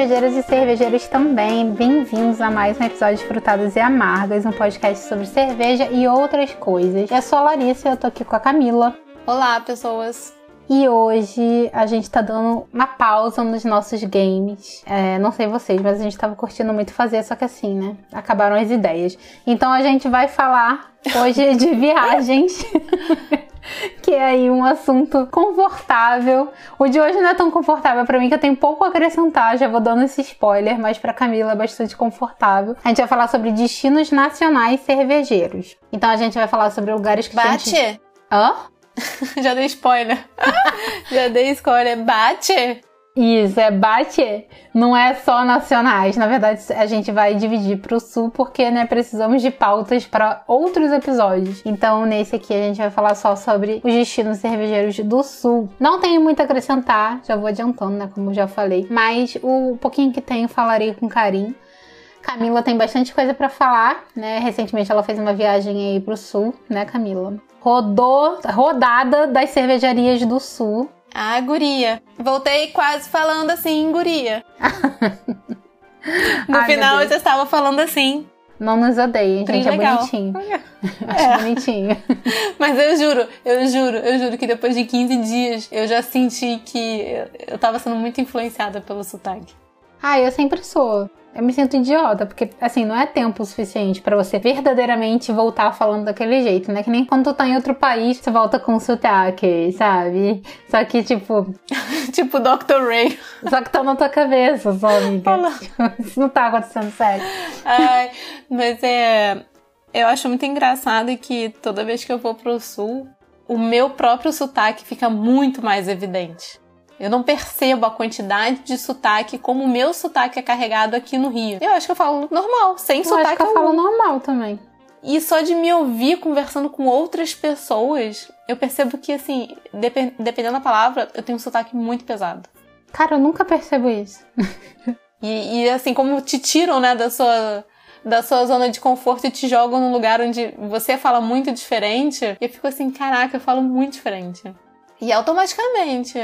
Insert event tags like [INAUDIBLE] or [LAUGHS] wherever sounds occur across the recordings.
cervejeiras e cervejeiros também, bem-vindos a mais um episódio de Frutadas e Amargas, um podcast sobre cerveja e outras coisas. Eu sou a Larissa e eu tô aqui com a Camila. Olá, pessoas! E hoje a gente tá dando uma pausa nos nossos games. É, não sei vocês, mas a gente tava curtindo muito fazer, só que assim, né? Acabaram as ideias. Então a gente vai falar hoje de viagens. [LAUGHS] [LAUGHS] que é aí um assunto confortável. O de hoje não é tão confortável para mim que eu tenho pouco a acrescentar, já vou dando esse spoiler, mas para Camila é bastante confortável. A gente vai falar sobre destinos nacionais cervejeiros. Então a gente vai falar sobre lugares que Bate! Gente... Hã? [LAUGHS] já dei spoiler. [LAUGHS] já dei spoiler. Bate! Isso, é bate, não é só nacionais. Na verdade, a gente vai dividir para o sul porque, né, precisamos de pautas para outros episódios. Então, nesse aqui a gente vai falar só sobre os destinos cervejeiros do sul. Não tenho muito a acrescentar, já vou adiantando, né, como já falei, mas o pouquinho que tenho falarei com carinho. Camila tem bastante coisa para falar, né? Recentemente ela fez uma viagem aí pro sul, né, Camila? Rodou, rodada das cervejarias do sul. Ah, guria. Voltei quase falando assim, guria. [LAUGHS] no Ai, final você estava falando assim. Não nos odeiem, gente, é bonitinho. [LAUGHS] Acho é. bonitinho. Mas eu juro, eu juro, eu juro que depois de 15 dias eu já senti que eu tava sendo muito influenciada pelo sotaque. Ah, eu sempre sou. Eu me sinto idiota, porque assim, não é tempo suficiente para você verdadeiramente voltar falando daquele jeito, né? Que nem quando tu tá em outro país, você volta com sotaque, sabe? Só que, tipo. [LAUGHS] tipo Dr. Ray. Só que tá na tua cabeça, só, amiga. [LAUGHS] Isso não tá acontecendo sério. Ai, mas é. Eu acho muito engraçado que toda vez que eu vou pro sul, o meu próprio sotaque fica muito mais evidente. Eu não percebo a quantidade de sotaque como o meu sotaque é carregado aqui no Rio. Eu acho que eu falo normal, sem eu sotaque. Acho que eu algum. falo normal também. E só de me ouvir conversando com outras pessoas, eu percebo que, assim, dep dependendo da palavra, eu tenho um sotaque muito pesado. Cara, eu nunca percebo isso. [LAUGHS] e, e, assim, como te tiram, né, da sua, da sua zona de conforto e te jogam num lugar onde você fala muito diferente, eu fico assim, caraca, eu falo muito diferente. E automaticamente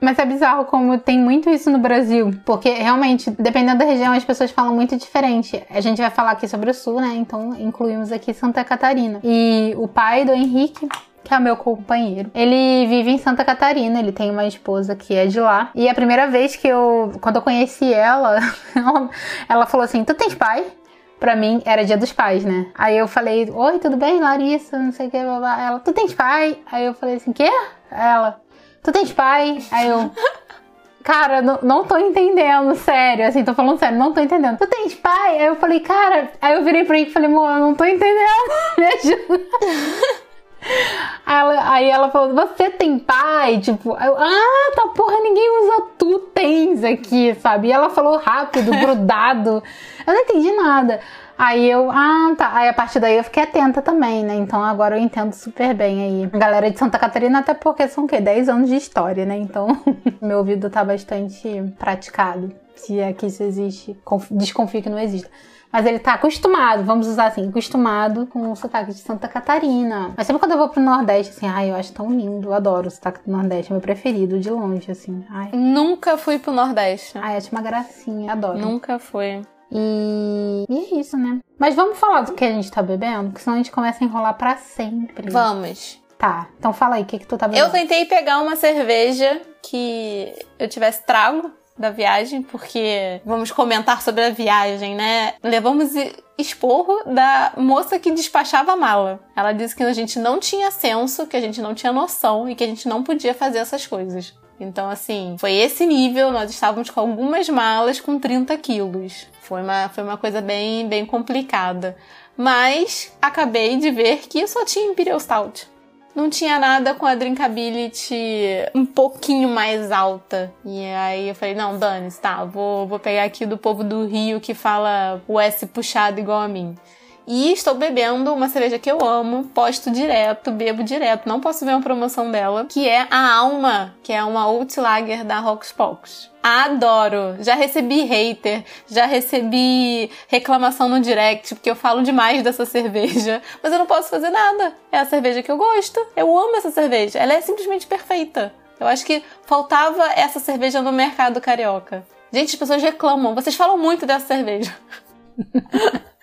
mas é bizarro como tem muito isso no Brasil, porque realmente, dependendo da região, as pessoas falam muito diferente. A gente vai falar aqui sobre o Sul, né? Então incluímos aqui Santa Catarina. E o pai do Henrique, que é o meu companheiro. Ele vive em Santa Catarina, ele tem uma esposa que é de lá. E a primeira vez que eu, quando eu conheci ela, [LAUGHS] ela falou assim: Tu tens pai? Pra mim era dia dos pais, né? Aí eu falei: Oi, tudo bem, Larissa? Não sei o que. Ela: Tu tens pai? Aí eu falei assim: Quê? Ela: tu tens pai? Aí eu. Cara, não, não tô entendendo, sério. Assim, tô falando sério, não tô entendendo. Tu tens pai? Aí eu falei, cara. Aí eu virei pra ele e falei, amor, eu não tô entendendo. [LAUGHS] Me ajuda. Ela, aí ela falou, você tem pai? Tipo, eu, ah, tá porra, ninguém usa tu tens aqui, sabe? E ela falou rápido, grudado. Eu não entendi nada. Aí eu, ah, tá. Aí a partir daí eu fiquei atenta também, né? Então agora eu entendo super bem aí. A galera de Santa Catarina, até porque são o quê? 10 anos de história, né? Então [LAUGHS] meu ouvido tá bastante praticado. Se é que isso existe, desconfio que não exista. Mas ele tá acostumado, vamos usar assim, acostumado com o sotaque de Santa Catarina. Mas sempre quando eu vou pro Nordeste, assim, ai, eu acho tão lindo, eu adoro o sotaque do Nordeste, é meu preferido, de longe, assim. Ai. Nunca fui pro Nordeste. Ai, acho uma gracinha, adoro. Nunca fui. E... e é isso, né? Mas vamos falar do que a gente tá bebendo? Porque senão a gente começa a enrolar para sempre. Vamos. Tá, então fala aí, o que, que tu tá bebendo? Eu tentei pegar uma cerveja que eu tivesse trago da viagem, porque vamos comentar sobre a viagem, né? Levamos esporro da moça que despachava a mala. Ela disse que a gente não tinha senso, que a gente não tinha noção e que a gente não podia fazer essas coisas. Então, assim, foi esse nível. Nós estávamos com algumas malas com 30 quilos. Foi uma, foi uma coisa bem, bem complicada. Mas acabei de ver que só tinha Imperial Stout. Não tinha nada com a drinkability um pouquinho mais alta. E aí eu falei, não, Dani, tá, vou, vou pegar aqui do povo do Rio que fala o S puxado igual a mim. E estou bebendo uma cerveja que eu amo, posto direto, bebo direto, não posso ver uma promoção dela, que é a Alma, que é uma Outlager da Rocks. Adoro! Já recebi hater, já recebi reclamação no direct, porque eu falo demais dessa cerveja, [LAUGHS] mas eu não posso fazer nada. É a cerveja que eu gosto. Eu amo essa cerveja. Ela é simplesmente perfeita. Eu acho que faltava essa cerveja no mercado carioca. Gente, as pessoas reclamam. Vocês falam muito dessa cerveja. [LAUGHS]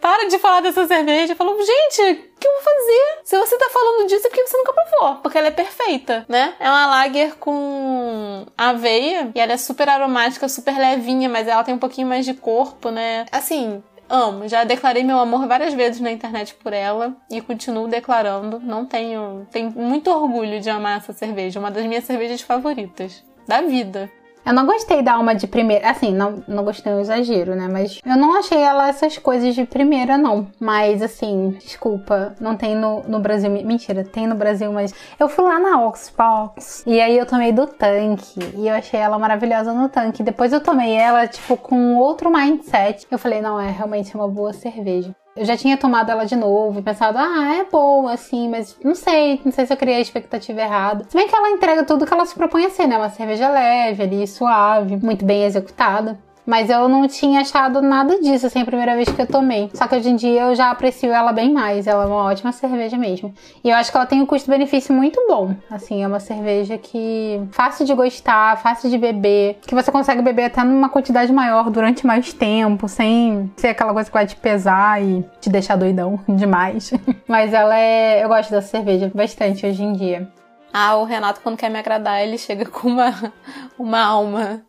Para de falar dessa cerveja. Falam, gente, o que eu vou fazer? Se você tá falando disso, é porque você nunca provou. Porque ela é perfeita, né? É uma lager com aveia. E ela é super aromática, super levinha, mas ela tem um pouquinho mais de corpo, né? Assim, amo. Já declarei meu amor várias vezes na internet por ela e continuo declarando. Não tenho. Tenho muito orgulho de amar essa cerveja. Uma das minhas cervejas favoritas da vida. Eu não gostei da alma de primeira. Assim, não, não gostei do exagero, né? Mas eu não achei ela essas coisas de primeira, não. Mas, assim, desculpa, não tem no, no Brasil. Mentira, tem no Brasil, mas eu fui lá na Oxbox e aí eu tomei do tanque. E eu achei ela maravilhosa no tanque. Depois eu tomei ela, tipo, com outro mindset. Eu falei, não, é realmente uma boa cerveja. Eu já tinha tomado ela de novo e pensado, ah, é boa, assim, mas não sei, não sei se eu criei a expectativa errada. Se bem que ela entrega tudo que ela se propõe a ser, né? Uma cerveja leve ali, suave, muito bem executada. Mas eu não tinha achado nada disso, assim, a primeira vez que eu tomei. Só que hoje em dia eu já aprecio ela bem mais. Ela é uma ótima cerveja mesmo. E eu acho que ela tem um custo-benefício muito bom. Assim, é uma cerveja que fácil de gostar, fácil de beber, que você consegue beber até numa quantidade maior durante mais tempo, sem ser aquela coisa que vai te pesar e te deixar doidão [LAUGHS] demais. Mas ela é. Eu gosto dessa cerveja bastante hoje em dia. Ah, o Renato, quando quer me agradar, ele chega com uma, [LAUGHS] uma alma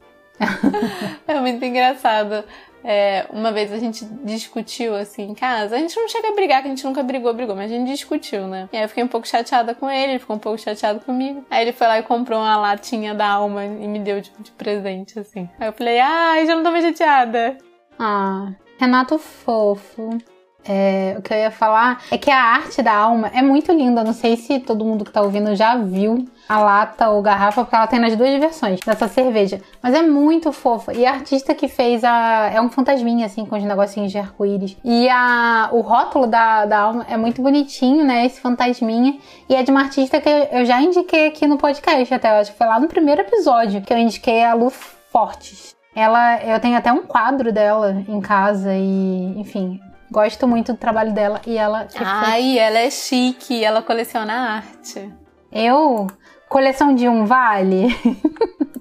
[LAUGHS] é muito engraçado. É, uma vez a gente discutiu assim em casa. A gente não chega a brigar, que a gente nunca brigou, brigou, mas a gente discutiu, né? E aí eu fiquei um pouco chateada com ele, ele ficou um pouco chateado comigo. Aí ele foi lá e comprou uma latinha da alma e me deu tipo, de presente, assim. Aí eu falei, ai, já não tô mais chateada. Ah, Renato fofo. É, o que eu ia falar é que a arte da alma é muito linda. Não sei se todo mundo que tá ouvindo já viu a lata ou garrafa, porque ela tem nas duas versões dessa cerveja. Mas é muito fofa. E a artista que fez a. É um fantasminha, assim, com os negocinhos de arco-íris. E a... o rótulo da, da alma é muito bonitinho, né? Esse fantasminha. E é de uma artista que eu já indiquei aqui no podcast, até. Eu acho que foi lá no primeiro episódio que eu indiquei a Lu Fortes. Ela, eu tenho até um quadro dela em casa e, enfim, Gosto muito do trabalho dela e ela. Ai, ela é chique, ela coleciona arte. Eu? Coleção de um vale? [LAUGHS]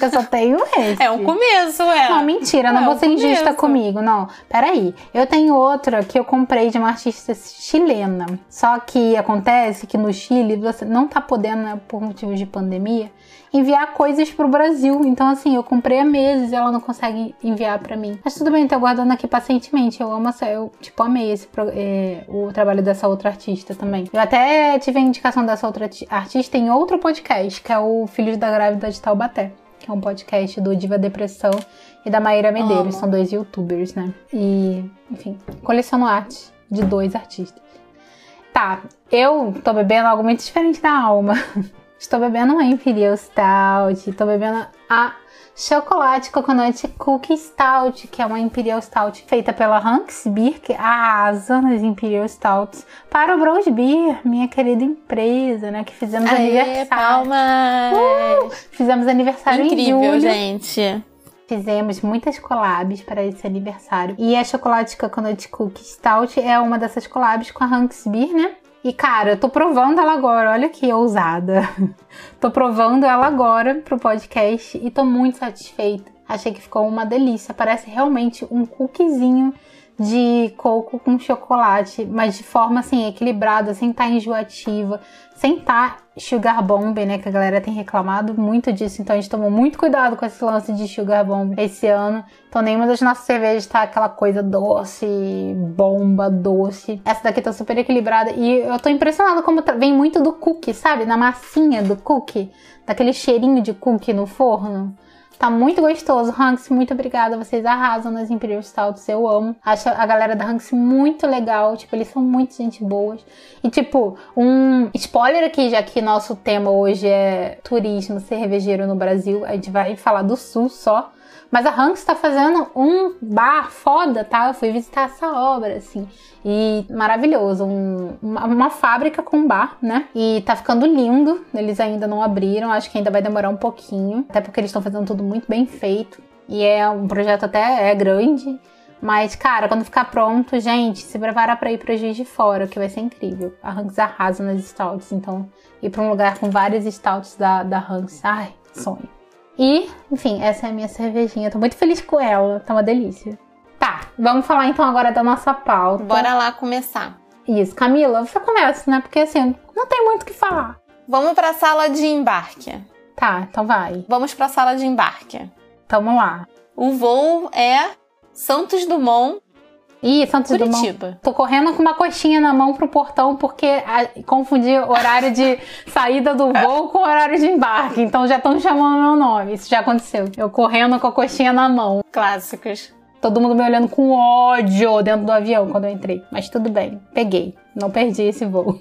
Eu só tenho esse. É um começo, é. Não, mentira, não é vou ser começo. injusta comigo, não. Peraí. Eu tenho outra que eu comprei de uma artista chilena. Só que acontece que no Chile você não tá podendo, né, por motivos de pandemia, enviar coisas pro Brasil. Então, assim, eu comprei há meses e ela não consegue enviar para mim. Mas tudo bem, tô guardando aqui pacientemente. Eu amo essa, eu, tipo, amei esse, é, o trabalho dessa outra artista também. Eu até tive a indicação dessa outra artista em outro podcast, que é o Filhos da Grávida de Taubaté. Que é um podcast do Diva Depressão e da Maíra Medeiros. São dois youtubers, né? E, enfim, coleciono arte de dois artistas. Tá, eu tô bebendo algo muito diferente da alma. [LAUGHS] Estou bebendo uma Imperial Stout. Estou bebendo a chocolate coconut cookie stout, que é uma Imperial Stout feita pela Hanks Beer, que arrasa nas Imperial Stouts. Para o Bros Beer, minha querida empresa, né? Que fizemos Aê, aniversário. Palmas! Uh, fizemos aniversário Incrível, em julho. gente. Fizemos muitas collabs para esse aniversário. E a chocolate coconut cookie stout é uma dessas collabs com a Hanks Beer, né? E cara, eu tô provando ela agora, olha que ousada. [LAUGHS] tô provando ela agora pro podcast e tô muito satisfeita. Achei que ficou uma delícia. Parece realmente um cookiezinho de coco com chocolate, mas de forma assim equilibrada, sem estar tá enjoativa, sem estar tá sugar bomb, né? Que a galera tem reclamado muito disso, então a gente tomou muito cuidado com esse lance de sugar bomb esse ano. Então nenhuma das nossas cervejas tá aquela coisa doce, bomba, doce. Essa daqui tá super equilibrada e eu tô impressionada como vem muito do cookie, sabe? Na massinha do cookie, daquele cheirinho de cookie no forno. Tá muito gostoso. Hanks, muito obrigada. Vocês arrasam nas Imperial Stouts. Eu amo. Acho a galera da Hanks muito legal. Tipo, eles são muito gente boas. E, tipo, um spoiler aqui, já que nosso tema hoje é turismo cervejeiro no Brasil. A gente vai falar do Sul só. Mas a Hanks tá fazendo um bar foda, tá? Eu fui visitar essa obra, assim. E maravilhoso. Um, uma, uma, fábrica com bar, né? E tá ficando lindo. Eles ainda não abriram, acho que ainda vai demorar um pouquinho. Até porque eles estão fazendo tudo muito bem feito. E é um projeto até é grande. Mas, cara, quando ficar pronto, gente, se prepara para ir pra Juiz de Fora, que vai ser incrível. A Hanks arrasa nas stouts, então ir pra um lugar com várias stouts da, da Hanks, ai, sonho. E, enfim, essa é a minha cervejinha. Tô muito feliz com ela. Tá uma delícia. Tá, vamos falar então agora da nossa pauta. Bora lá começar. Isso, Camila, você começa, né? Porque assim, não tem muito o que falar. Vamos pra sala de embarque. Tá, então vai. Vamos pra sala de embarque. Tamo lá. O voo é Santos Dumont, Ih, Santos Dumont. Curitiba. Tô correndo com uma coxinha na mão pro portão porque a- confundi o horário de saída do voo com o horário de embarque. Então já estão chamando meu nome. Isso já aconteceu. Eu correndo com a coxinha na mão. Clássicos. Todo mundo me olhando com ódio dentro do avião quando eu entrei. Mas tudo bem, peguei. Não perdi esse voo.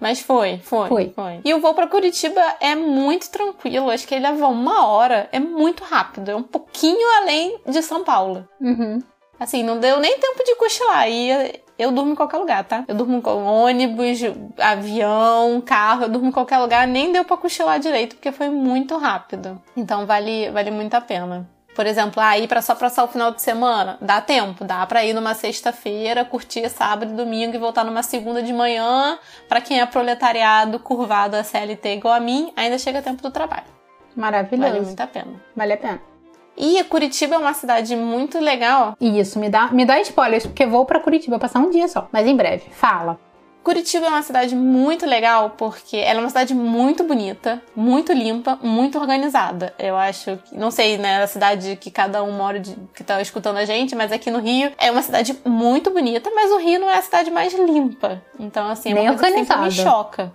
Mas foi, foi, Foi. E o voo pra Curitiba é muito tranquilo. Acho que ele leva uma hora. É muito rápido. É um pouquinho além de São Paulo. Uhum. Assim, não deu nem tempo de cochilar. E eu durmo em qualquer lugar, tá? Eu durmo com ônibus, avião, carro. Eu durmo em qualquer lugar. Nem deu pra cochilar direito, porque foi muito rápido. Então vale, vale muito a pena. Por exemplo, ah, ir pra só passar o final de semana, dá tempo, dá pra ir numa sexta-feira, curtir sábado e domingo e voltar numa segunda de manhã. Pra quem é proletariado, curvado a CLT igual a mim, ainda chega tempo do trabalho. Maravilhoso. Vale muito a pena. Vale a pena. E Curitiba é uma cidade muito legal. Isso, me dá, me dá spoilers, porque vou pra Curitiba passar um dia só. Mas em breve. Fala. Curitiba é uma cidade muito legal porque ela é uma cidade muito bonita, muito limpa, muito organizada. Eu acho que, não sei, né, a cidade que cada um mora, de, que tá escutando a gente, mas aqui no Rio é uma cidade muito bonita, mas o Rio não é a cidade mais limpa. Então, assim, é Nem uma coisa que me choca.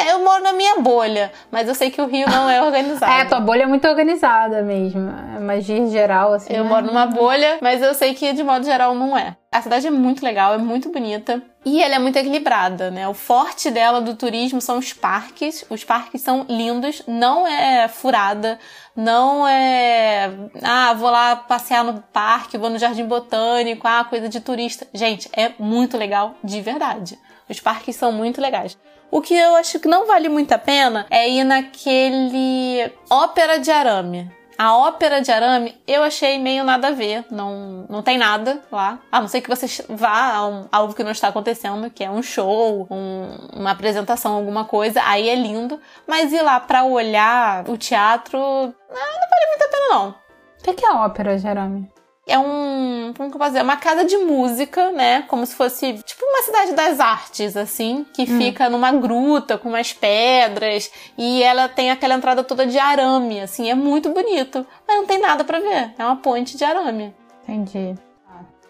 É, eu moro na minha bolha, mas eu sei que o Rio não é organizado. É, tua bolha é muito organizada mesmo. Mas de geral, assim. Eu né? moro numa bolha, mas eu sei que de modo geral não é. A cidade é muito legal, é muito bonita e ela é muito equilibrada, né? O forte dela do turismo são os parques. Os parques são lindos, não é furada, não é. Ah, vou lá passear no parque, vou no jardim botânico, ah, coisa de turista. Gente, é muito legal de verdade. Os parques são muito legais. O que eu acho que não vale muito a pena é ir naquele ópera de arame. A ópera de arame eu achei meio nada a ver. Não, não tem nada lá. A não ser que você vá a um- algo que não está acontecendo, que é um show, um- uma apresentação, alguma coisa. Aí é lindo. Mas ir lá pra olhar o teatro, ah, não vale muito a pena, não. O que é ópera, Jerome? É um. Como que eu posso dizer? Uma casa de música, né? Como se fosse tipo uma cidade das artes, assim, que fica numa gruta com umas pedras e ela tem aquela entrada toda de arame, assim, é muito bonito. Mas não tem nada pra ver. É uma ponte de arame. Entendi.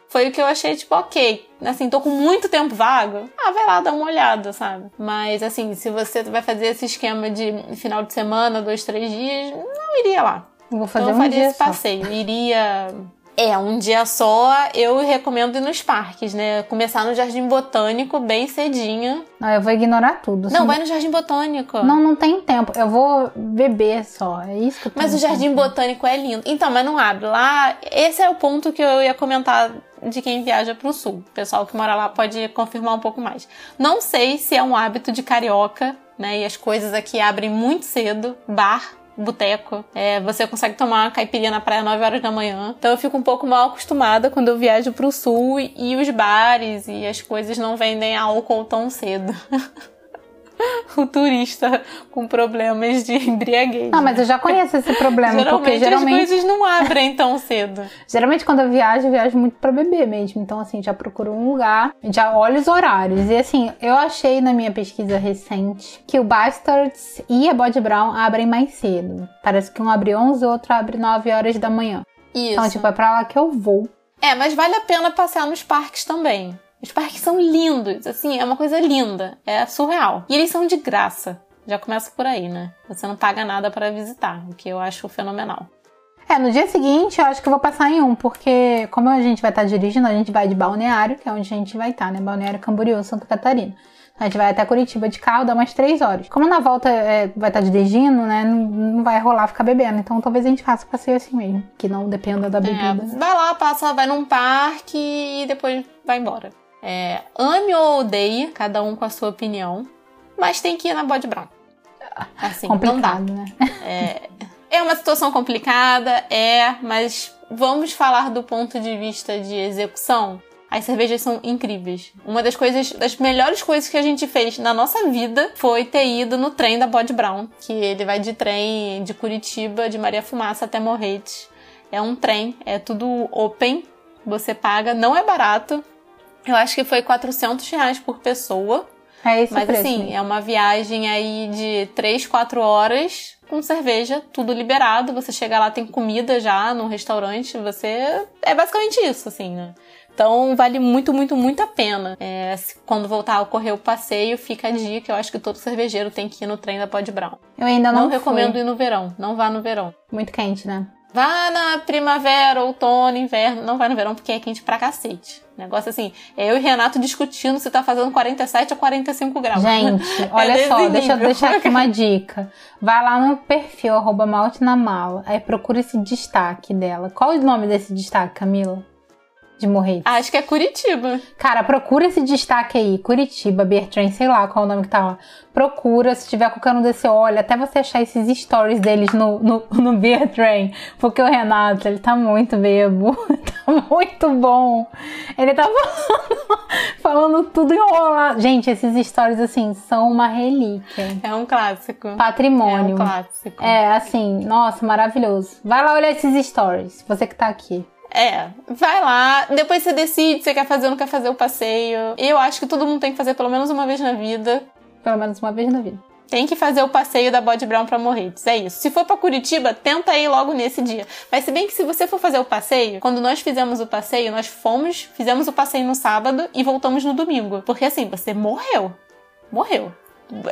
Foi o que eu achei, tipo, ok. Assim, tô com muito tempo vago. Ah, vai lá dar uma olhada, sabe? Mas, assim, se você vai fazer esse esquema de final de semana, dois, três dias, não iria lá. Eu vou fazer então eu um faria dia esse só. passeio. Iria. É, um dia só eu recomendo ir nos parques, né? Começar no Jardim Botânico bem cedinho. Não, eu vou ignorar tudo. Não, vai no Jardim Botânico. Não, não tem tempo. Eu vou beber só. É isso que eu Mas o Jardim pensando. Botânico é lindo. Então, mas não abre. Lá, esse é o ponto que eu ia comentar de quem viaja pro sul. O pessoal que mora lá pode confirmar um pouco mais. Não sei se é um hábito de carioca, né? E as coisas aqui abrem muito cedo. Bar, boteco. É, você consegue tomar uma caipirinha na praia 9 horas da manhã. Então eu fico um pouco mal acostumada quando eu viajo pro sul e, e os bares e as coisas não vendem álcool tão cedo. [LAUGHS] [LAUGHS] o turista com problemas de embriaguez. Não, mas eu já conheço esse problema, Geralmente, porque geralmente, as coisas não abrem tão cedo. [LAUGHS] geralmente quando eu viajo, eu viajo muito pra beber mesmo. Então, assim, já procuro um lugar, já olho os horários. E assim, eu achei na minha pesquisa recente que o Bastards e a Body Brown abrem mais cedo. Parece que um abre 11, o outro abre 9 horas da manhã. Isso. Então, tipo, é pra lá que eu vou. É, mas vale a pena passear nos parques também. Os parques são lindos, assim, é uma coisa linda, é surreal. E eles são de graça. Já começa por aí, né? Você não paga nada para visitar, o que eu acho fenomenal. É, no dia seguinte eu acho que eu vou passar em um, porque como a gente vai estar dirigindo, a gente vai de Balneário, que é onde a gente vai estar, né? Balneário Camboriú, Santa Catarina. A gente vai até Curitiba de carro, dá umas três horas. Como na volta é, vai estar dirigindo, né? Não, não vai rolar ficar bebendo. Então talvez a gente faça o passeio assim mesmo, que não dependa da É, bebida. vai lá, passa, vai num parque e depois vai embora. É, ame ou odeie, cada um com a sua opinião, mas tem que ir na Bode Brown. Assim, não dá. Complicado, né? É uma situação complicada, é, mas vamos falar do ponto de vista de execução. As cervejas são incríveis. Uma das coisas, das melhores coisas que a gente fez na nossa vida foi ter ido no trem da Bod Brown, que ele vai de trem de Curitiba, de Maria Fumaça até Morretes. É um trem, é tudo open, você paga, não é barato. Eu acho que foi 400 reais por pessoa. É esse Mas preço, assim, né? é uma viagem aí de 3, 4 horas com cerveja, tudo liberado. Você chega lá, tem comida já no restaurante. Você. É basicamente isso, assim, né? Então vale muito, muito, muito a pena. É, se- quando voltar a ocorrer o passeio, fica a dica. Eu acho que todo cervejeiro tem que ir no trem da Pod Brown. Eu ainda Não, não, recomendo fui. ir no verão. Não vá no verão. Muito quente, né? Vá na primavera, outono, inverno. Não vai no verão porque é quente pra cacete. Negócio assim, é eu e Renato discutindo se tá fazendo 47 ou 45 graus. Gente, [LAUGHS] olha desse só, deixa eu deixar aqui uma dica. Vai lá no perfil, arroba malte na mala. Aí procura esse destaque dela. Qual o nome desse destaque, Camila? De morrer. Acho que é Curitiba. Cara, procura esse destaque aí. Curitiba, Bertrand, sei lá qual é o nome que tá lá. Procura, se tiver qualquer um desse, olha, até você achar esses stories deles no, no, no Bertrand. Porque o Renato, ele tá muito bebo. [LAUGHS] tá muito bom. Ele tá [LAUGHS] falando, falando tudo enrolado. Gente, esses stories, assim, são uma relíquia. É um clássico. Patrimônio. É um clássico. É, assim, nossa, maravilhoso. Vai lá olhar esses stories, você que tá aqui. É, vai lá, depois você decide se você quer fazer ou não quer fazer o passeio. Eu acho que todo mundo tem que fazer pelo menos uma vez na vida. Pelo menos uma vez na vida. Tem que fazer o passeio da Bode Brown pra Morretes, é isso. Se for pra Curitiba, tenta ir logo nesse dia. Mas se bem que se você for fazer o passeio, quando nós fizemos o passeio, nós fomos, fizemos o passeio no sábado e voltamos no domingo. Porque assim, você morreu. Morreu.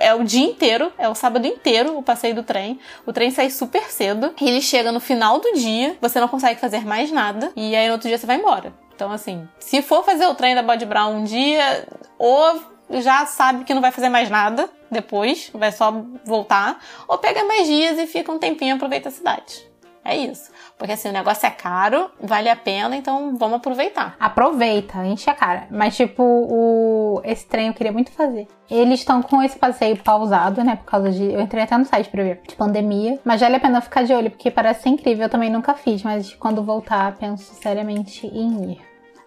É o dia inteiro, é o sábado inteiro o passeio do trem. O trem sai super cedo. Ele chega no final do dia, você não consegue fazer mais nada. E aí no outro dia você vai embora. Então, assim, se for fazer o trem da Bode Brown um dia, ou já sabe que não vai fazer mais nada depois, vai só voltar, ou pega mais dias e fica um tempinho e aproveita a cidade. É isso. Porque assim, o negócio é caro, vale a pena, então vamos aproveitar. Aproveita, enche a cara. Mas, tipo, o... esse trem eu queria muito fazer. Eles estão com esse passeio pausado, né? Por causa de. Eu entrei até no site pra ver. De pandemia. Mas vale a pena ficar de olho, porque parece ser incrível. Eu também nunca fiz, mas quando voltar, penso seriamente em ir.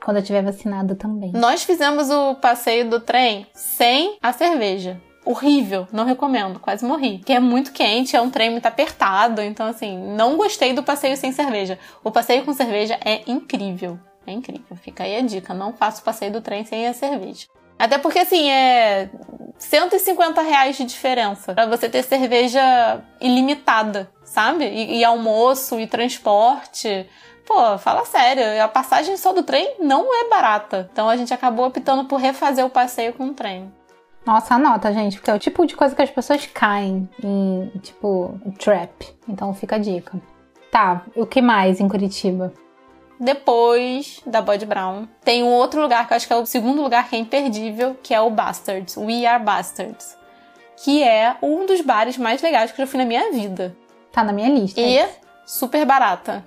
Quando eu tiver vacinada também. Nós fizemos o passeio do trem sem a cerveja. Horrível, não recomendo, quase morri. Que é muito quente, é um trem muito apertado, então assim, não gostei do passeio sem cerveja. O passeio com cerveja é incrível, é incrível. Fica aí a dica, não faça o passeio do trem sem a cerveja. Até porque assim, é 150 reais de diferença pra você ter cerveja ilimitada, sabe? E, e almoço e transporte. Pô, fala sério, a passagem só do trem não é barata. Então a gente acabou optando por refazer o passeio com o trem. Nossa, anota, gente, porque é o tipo de coisa que as pessoas caem em, tipo, trap. Então fica a dica. Tá, o que mais em Curitiba? Depois da Bud Brown, tem um outro lugar que eu acho que é o segundo lugar que é imperdível, que é o Bastards, We Are Bastards. Que é um dos bares mais legais que eu já fui na minha vida. Tá na minha lista. E super barata.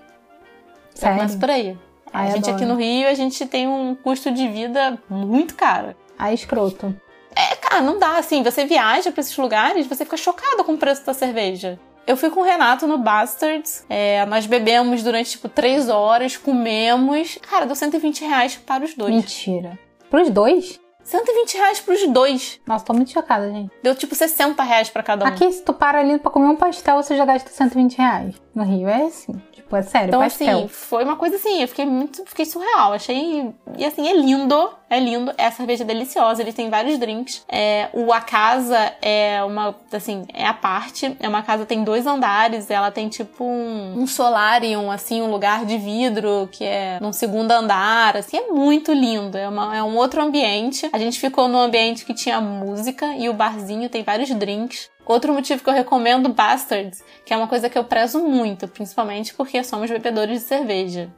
Já Sério? começa por aí. Ai, a gente adoro. aqui no Rio, a gente tem um custo de vida muito caro. Ai, escroto. É, cara, não dá assim. Você viaja pra esses lugares, você fica chocado com o preço da cerveja. Eu fui com o Renato no Bastards. é, nós bebemos durante, tipo, três horas, comemos. Cara, deu 120 reais para os dois. Mentira. Pros dois? 120 reais pros dois. Nossa, tô muito chocada, gente. Deu, tipo, 60 reais pra cada um. Aqui, se tu para ali pra comer um pastel, você já gasta 120 reais. No Rio é assim. Tipo, é sério, Então, pastel. assim, foi uma coisa assim, eu fiquei muito, fiquei surreal. Achei. E assim, é lindo, é lindo. É a cerveja deliciosa, eles têm vários drinks. É, o A Casa é uma, assim, é a parte. É uma casa, tem dois andares, ela tem tipo um, um solarium, assim, um lugar de vidro que é num segundo andar, assim, é muito lindo. É, uma, é um outro ambiente. A gente ficou num ambiente que tinha música e o barzinho tem vários drinks. Outro motivo que eu recomendo Bastards, que é uma coisa que eu prezo muito, principalmente porque somos bebedores de cerveja.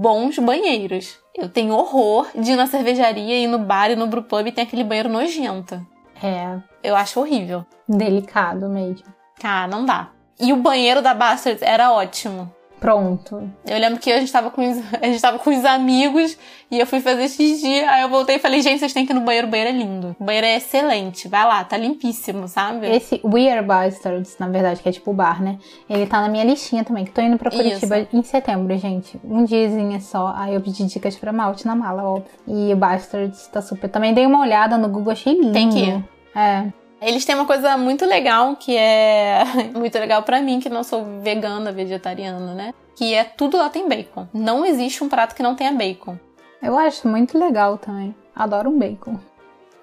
Bons banheiros. Eu tenho horror de ir na cervejaria, ir no bar e no brewpub e tem aquele banheiro nojento. É Eu acho horrível. delicado mesmo. Cara, não dá. E o banheiro da Bastards era ótimo. Pronto. Eu lembro que a gente tava com os, [LAUGHS] a gente tava com os amigos e eu fui fazer xixi. Aí eu voltei e falei, gente, vocês têm que ir no banheiro. O banheiro é lindo. O banheiro é excelente. Vai lá, tá limpíssimo, sabe? Esse Weird Bastards, na verdade, que é tipo o bar, né? Ele tá na minha listinha também, que tô indo pra Curitiba Isso. em setembro, gente. Um diazinho só. Aí eu pedi dicas pra malte na mala, óbvio. E o Bastards tá super. Também dei uma olhada no Google, achei lindo. Tem que ir. É. Eles têm uma coisa muito legal que é [LAUGHS] muito legal pra mim, que não sou vegana, vegetariana, né? Que é tudo lá tem bacon. Não existe um prato que não tenha bacon. Eu acho muito legal também. Adoro um bacon.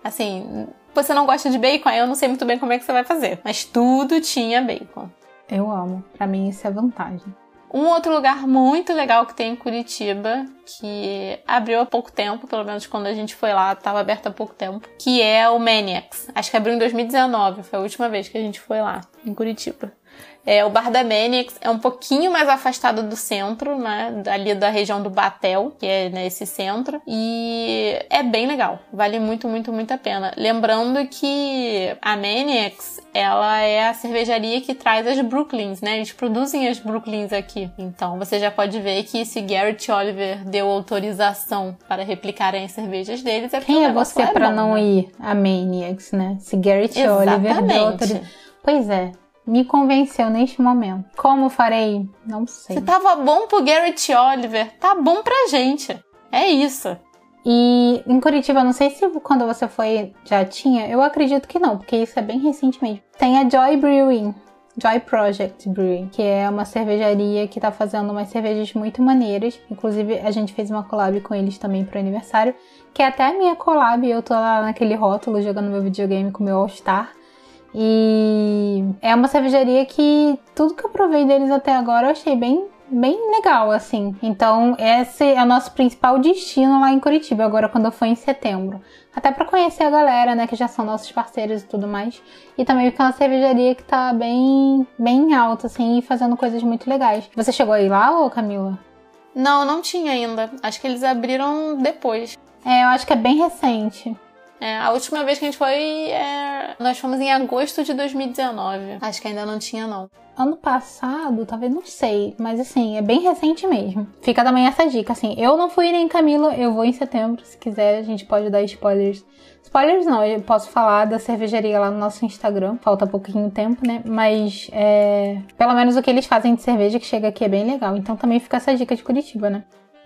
Assim, você não gosta de bacon, aí eu não sei muito bem como é que você vai fazer. Mas tudo tinha bacon. Eu amo. Pra mim isso é vantagem. Um outro lugar muito legal que tem em Curitiba, que abriu há pouco tempo, pelo menos quando a gente foi lá, estava aberto há pouco tempo, que é o Maniacs. Acho que abriu em 2019, foi a última vez que a gente foi lá, em Curitiba. É, o Bar da Maniacs é um pouquinho mais afastado do centro, né? Ali da região do Batel, que é nesse centro. E é bem legal. Vale muito, muito, muito a pena. Lembrando que a Maniacs, ela é a cervejaria que traz as Brooklyns, né? Eles produzem as Brooklyns aqui. Então você já pode ver que se Garrett Oliver deu autorização para replicarem as cervejas deles, é Quem é você é bom, não né? ir a Maniacs, né? Se Garrett Oliver deu autorização. Pois é. Me convenceu neste momento. Como farei? Não sei. Se tava bom pro Garrett Oliver, tá bom pra gente. É isso. E em Curitiba, não sei se quando você foi já tinha, eu acredito que não, porque isso é bem recentemente. Tem a Joy Brewing, Joy Project Brewing, que é uma cervejaria que tá fazendo umas cervejas muito maneiras. Inclusive, a gente fez uma collab com eles também pro aniversário, que é até a minha collab, eu tô lá naquele rótulo jogando meu videogame com meu All Star. E é uma cervejaria que tudo que eu provei deles até agora eu achei bem bem legal, assim. Então, esse é o nosso principal destino lá em Curitiba, agora quando eu for em setembro. Até pra conhecer a galera, né, que já são nossos parceiros e tudo mais. E também porque é uma cervejaria que tá bem, bem alta, assim, e fazendo coisas muito legais. Você chegou aí lá, ô Camila? Não, não tinha ainda. Acho que eles abriram depois. É, eu acho que é bem recente. É, a última vez que a gente foi, é, nós fomos em agosto de 2019. Acho que ainda não tinha, não. Ano passado, talvez não sei, mas assim, é bem recente mesmo. Fica também essa dica, assim, eu não fui nem Camila, eu vou em setembro, se quiser a gente pode dar spoilers. Spoilers não, eu posso falar da cervejaria lá no nosso Instagram, falta pouquinho tempo, né? Mas é, pelo menos o que eles fazem de cerveja que chega aqui é bem legal, então também fica essa dica de Curitiba, né?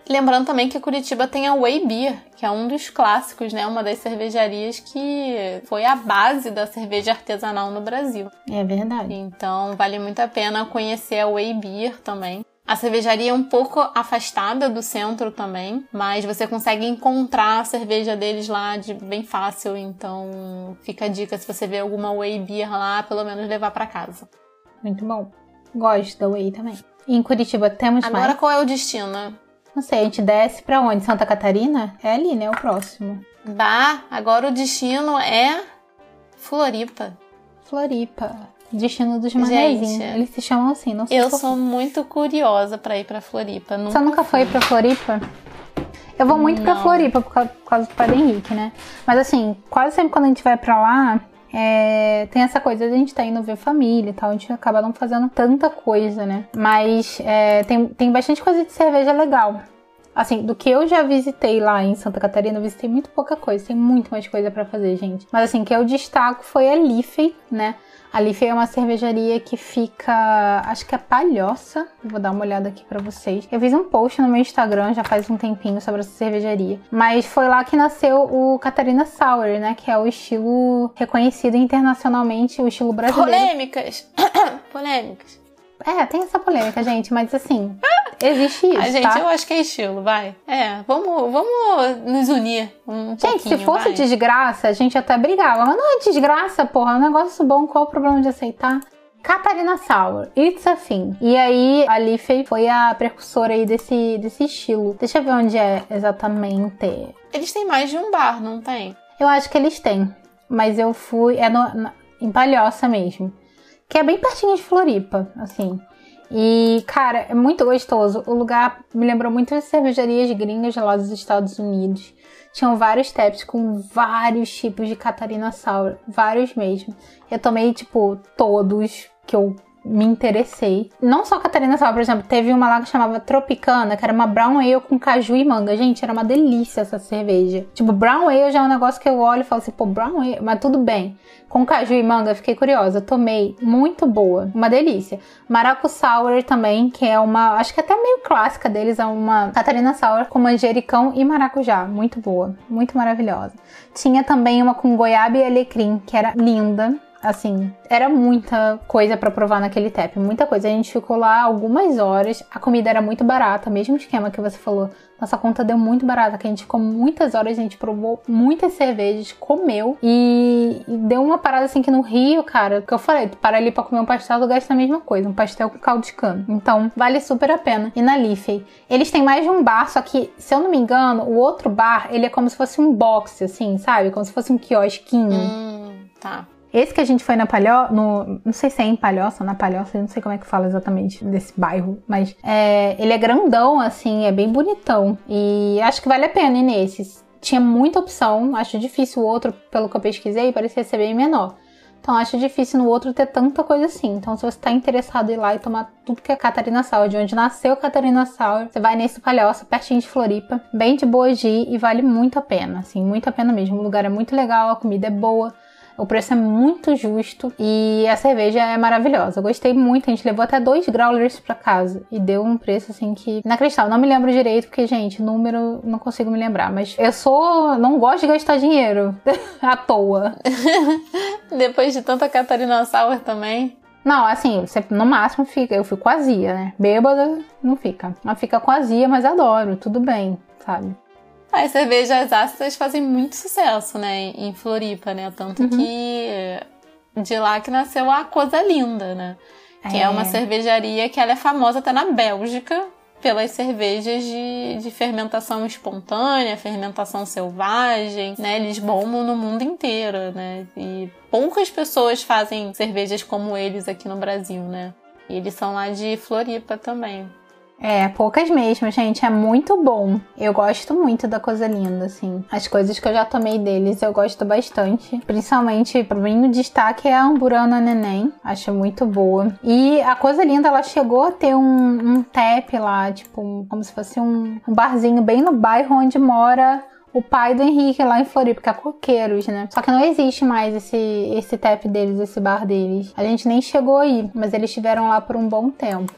Lembrando também que Curitiba tem a Way Beer, que é um dos clássicos, né? Uma das cervejarias que foi a base da cerveja artesanal no Brasil. É verdade. Então vale muito a pena conhecer a Way Beer também. A cervejaria é um pouco afastada do centro também, mas você consegue encontrar a cerveja deles lá de bem fácil. Então fica a dica se você vê alguma Way Beer lá, pelo menos levar para casa. Muito bom. Gosto da Whey também. Em Curitiba temos Agora mais? qual é o destino? Não sei, a gente desce pra onde? Santa Catarina? É ali, né? O próximo. Bah, agora o destino é Floripa. Floripa. Destino dos manezinhos. Eles se chamam assim, não sei Eu sou muito curiosa pra ir pra Floripa. Você nunca foi pra Floripa? Eu vou muito pra Não. Floripa por causa, por causa do Padre Henrique, né? Mas assim, quase sempre quando a gente vai pra lá, é, tem essa coisa a gente tá indo ver família e tal, a gente acaba não fazendo tanta coisa, né? Mas é, tem, tem bastante coisa de cerveja legal. Assim, do que eu já visitei lá em Santa Catarina, eu visitei muito pouca coisa, tem muito mais coisa pra fazer, gente. Mas assim, que eu destaco foi a Liffey, né? A Liffey é uma cervejaria que fica, acho que é Palhoça. Vou dar uma olhada aqui pra vocês. Eu fiz um post no meu Instagram já faz um tempinho sobre essa cervejaria. Mas foi lá que nasceu o Catarina Sour, né? Que é o estilo reconhecido internacionalmente, o estilo brasileiro. Polêmicas! [COUGHS] Polêmicas. É, tem essa polêmica, gente, mas assim, existe [LAUGHS] isso, A gente, tá? eu acho que é estilo, vai. É, vamos, vamos nos unir um Gente, se fosse vai. desgraça, a gente até brigava. Mas não é desgraça, porra. É um negócio bom. Qual o problema de aceitar? Catarina Sour, It's a Thing. E aí, a Liffey foi a precursora aí desse, desse estilo. Deixa eu ver onde é exatamente. Eles têm mais de um bar, não tem? Eu acho que eles têm. Mas eu fui. É no, na- em Palhoça mesmo. Que é bem pertinho de Floripa, assim. E, cara, é muito gostoso. O lugar me lembrou muito de cervejarias gringas lá dos Estados Unidos. Tinham vários taps com vários tipos de Catarina Sour. Vários mesmo. Eu tomei, tipo, todos que eu me interessei. Não só Catarina Sauer, por exemplo, teve uma lá que chamava Tropicana, que era uma brown ale com caju e manga. Gente, era uma delícia essa cerveja. Tipo, brown ale já é um negócio que eu olho e falo assim, pô, brown ale, mas tudo bem. Com caju e manga, fiquei curiosa. Tomei, muito boa, uma delícia. Maracu Sour também, que é uma, acho que até meio clássica deles, é uma Catarina Sour com manjericão e maracujá. Muito boa, muito maravilhosa. Tinha também uma com goiaba e alecrim, que era linda assim, era muita coisa para provar naquele tap, muita coisa. A gente ficou lá algumas horas, a comida era muito barata, mesmo esquema que você falou. Nossa conta deu muito barata, que a gente ficou muitas horas, a gente provou muitas cervejas, comeu e, deu uma parada assim que no Rio, cara, que eu falei, tu para ali pra comer um pastel, tu gasta a mesma coisa, um pastel com caldo de cana. Então, vale super a pena. E na Liffey, eles têm mais de um bar, só que, se eu não me engano, o outro bar, ele é como se fosse um box, assim, sabe? Como se fosse um quiosquinho. Hum, tá. Esse que a gente foi na Palhoça, não sei se é em Palhoça, na Palhoça, eu não sei como é que fala exatamente desse bairro, mas é, ele é grandão, assim, é bem bonitão. E acho que vale a pena ir nesses. Tinha muita opção, acho difícil o outro, pelo que eu pesquisei, parecia ser bem menor. Então acho difícil no outro ter tanta coisa assim. Então se você está interessado em ir lá e tomar tudo que é Catarina Sour, de onde nasceu Catarina Sour, você vai nesse palhoça, pertinho de Floripa, bem de boa de ir e vale muito a pena, assim, muito a pena mesmo. O lugar é muito legal, a comida é boa. O preço é muito justo e a cerveja é maravilhosa. Eu gostei muito, a gente levou até dois growlers para casa e deu um preço assim que inacreditável. Não me lembro direito porque, gente, número não consigo me lembrar, mas eu sou não gosto de gastar dinheiro [LAUGHS] à toa. [LAUGHS] Depois de tanta Catarina Sour também. Não, assim, você no máximo fica, eu fico azia, né? Bêbada não fica. Mas fica com azia, mas adoro, tudo bem, sabe? As cervejas ácidas fazem muito sucesso, né, em Floripa, né? Tanto uhum. que de lá que nasceu a Coisa Linda, né? Que é. é uma cervejaria que ela é famosa até na Bélgica pelas cervejas de, de fermentação espontânea, fermentação selvagem, né? Eles bombam no mundo inteiro, né? E poucas pessoas fazem cervejas como eles aqui no Brasil, né? E eles são lá de Floripa também. É, poucas mesmo, gente. É muito bom. Eu gosto muito da coisa linda, assim. As coisas que eu já tomei deles eu gosto bastante. Principalmente, pra mim, o destaque é a Amburana Neném. Acho muito boa. E a coisa linda, ela chegou a ter um, um tap lá, tipo, um, como se fosse um, um barzinho bem no bairro onde mora o pai do Henrique lá em Floripa, que é Coqueiros, né? Só que não existe mais esse, esse tap deles, esse bar deles. A gente nem chegou aí, mas eles estiveram lá por um bom tempo.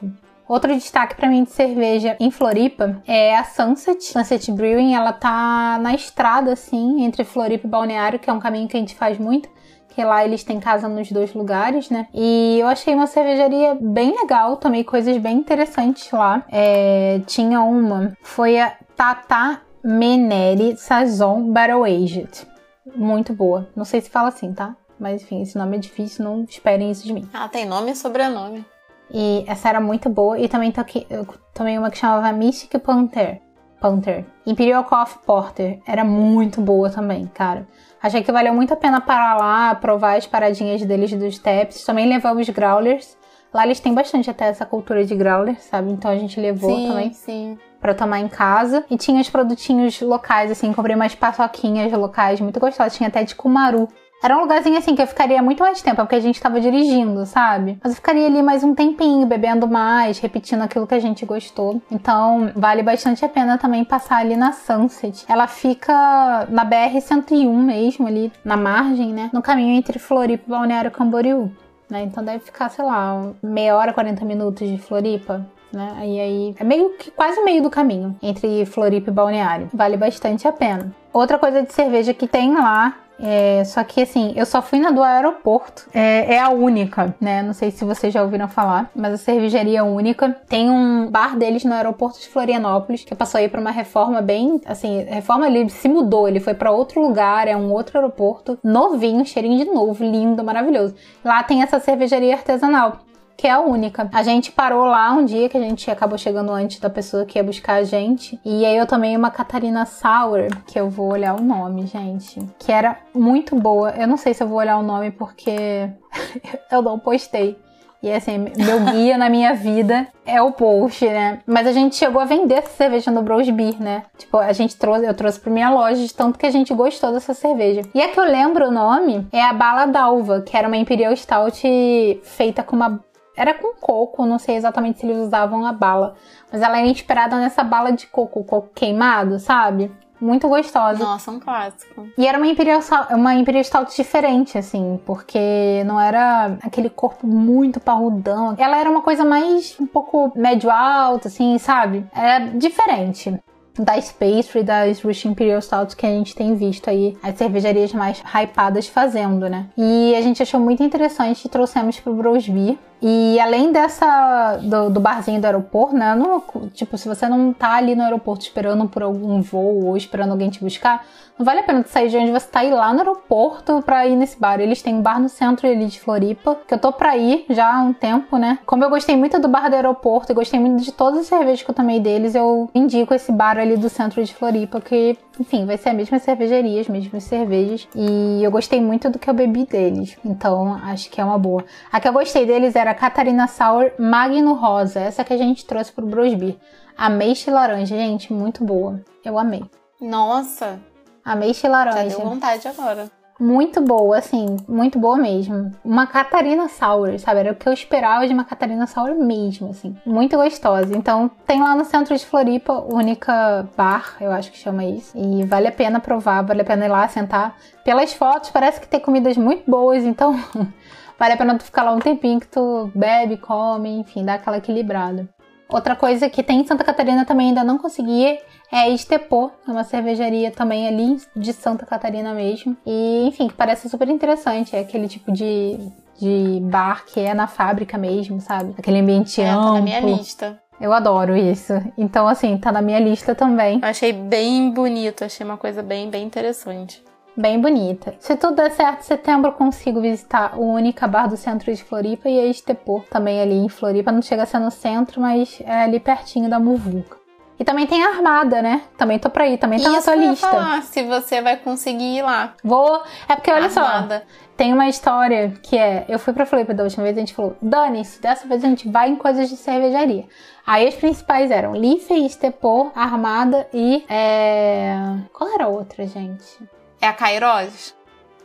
Outro destaque para mim de cerveja em Floripa é a Sunset. Sunset Brewing, ela tá na estrada assim entre Floripa e Balneário, que é um caminho que a gente faz muito que lá eles têm casa nos dois lugares, né? E eu achei uma cervejaria bem legal, tomei coisas bem interessantes lá. É, tinha uma, foi a Tata Meneri Sazon Barrel Aged. Muito boa. Não sei se fala assim, tá? Mas enfim, esse nome é difícil, não esperem isso de mim. Ah, tem nome e sobrenome. E essa era muito boa. E também toquei, eu tomei uma que chamava Mystic Panther. Panther. Imperial Coffee Porter. Era muito boa também, cara. Achei que valeu muito a pena parar lá, provar as paradinhas deles dos taps. Também levamos growlers. Lá eles têm bastante até essa cultura de growler, sabe? Então a gente levou sim, também. Sim. Pra tomar em casa. E tinha os produtinhos locais, assim. Comprei umas paçoquinhas locais muito gostosas. Tinha até de kumaru. Era um lugarzinho assim que eu ficaria muito mais tempo, porque a gente tava dirigindo, sabe? Mas eu ficaria ali mais um tempinho, bebendo mais, repetindo aquilo que a gente gostou. Então, vale bastante a pena também passar ali na Sunset. Ela fica na BR-101 mesmo, ali na margem, né? No caminho entre Floripa e Balneário Camboriú. Né? Então deve ficar, sei lá, meia hora, 40 minutos de Floripa. Né? E aí é meio que quase o meio do caminho entre Floripa e Balneário. Vale bastante a pena. Outra coisa de cerveja que tem lá é, só que assim, eu só fui na do aeroporto. É, é, a única, né? Não sei se vocês já ouviram falar, mas a cervejaria única. Tem um bar deles no aeroporto de Florianópolis, que passou aí por uma reforma bem. Assim, reforma ele se mudou, ele foi para outro lugar, é um outro aeroporto, novinho, cheirinho de novo, lindo, maravilhoso. Lá tem essa cervejaria artesanal que é a única. A gente parou lá um dia que a gente acabou chegando antes da pessoa que ia buscar a gente. E aí eu tomei uma Catarina Sour, que eu vou olhar o nome, gente. Que era muito boa. Eu não sei se eu vou olhar o nome porque [LAUGHS] eu não postei. E assim, meu [LAUGHS] guia na minha vida é o post, né? Mas a gente chegou a vender essa cerveja no Bros Beer, né? Tipo, a gente trouxe, eu trouxe pra minha loja de tanto que a gente gostou dessa cerveja. E a que eu lembro o nome é a Bala d'Alva, que era uma Imperial Stout feita com uma Era com coco, não sei exatamente se eles usavam a bala. Mas ela era inspirada nessa bala de coco, coco queimado, sabe? Muito gostosa. Nossa, um clássico. E era uma Imperial, uma Imperial Stout diferente, assim, porque não era aquele corpo muito parrudão. Ela era uma coisa mais um pouco médio alto, assim, sabe? Era diferente das pastry, das Russian Imperial Stouts que a gente tem visto aí as cervejarias mais hypadas fazendo, né? E a gente achou muito interessante e trouxemos pro Brosby. E além dessa do, do, barzinho do aeroporto, né? No, tipo, se você não tá ali no aeroporto esperando por algum voo ou esperando alguém te buscar, não vale a pena sair de onde você tá e ir lá no aeroporto pra ir nesse bar. Eles têm um bar no centro ali de Floripa, que eu tô pra ir já há um tempo, né? Como eu gostei muito do bar do aeroporto e gostei muito de todas as cervejas que eu tomei deles, eu indico esse bar ali do centro de Floripa, que, enfim, vai ser a mesma cervejaria, as mesmas cervejas. E eu gostei muito do que eu bebi deles. Então, acho que é uma boa. A que eu gostei deles era a Catarina Sour Magno Rosa, essa que a gente trouxe pro Brosby. Ameixa e laranja, gente, muito boa. Eu amei. Nossa, Ameixa e laranja. Já deu vontade agora. Muito boa, assim, muito boa mesmo. Uma Catarina Sour, sabe? Era o que eu esperava de uma Catarina Sour mesmo, assim. Muito gostosa. Então, tem lá no centro de Floripa, única bar, eu acho que chama isso. E vale a pena provar, vale a pena ir lá sentar. Pelas fotos, parece que tem comidas muito boas, então [LAUGHS] vale a pena tu ficar lá um tempinho que tu bebe, come, enfim, dá aquela equilibrada. Outra coisa que tem em Santa Catarina também ainda não consegui é Estepô, é uma cervejaria também ali de Santa Catarina mesmo. E, enfim, que parece super interessante. É aquele tipo de, de bar que é na fábrica mesmo, sabe? Aquele ambiente é, amplo. Tá na minha lista. Eu adoro isso. Então, assim, tá na minha lista também. Eu achei bem bonito, achei uma coisa bem, bem interessante. Bem bonita. Se tudo der certo, em setembro eu consigo visitar o Única Bar do centro de Floripa e a Estepô, também ali em Floripa. Não chega a ser no centro, mas é ali pertinho da Muvuca. E também tem a Armada, né? Também tô pra ir, também tá Isso na tua lista. Falar, se você vai conseguir ir lá. Vou. É porque, olha Armada. só, tem uma história que é: eu fui pra Floripa da última vez, a gente falou, dane-se, dessa vez a gente vai em coisas de cervejaria. Aí as principais eram Life, Estepô, Armada e. É... Qual era a outra, gente? É a Kairos?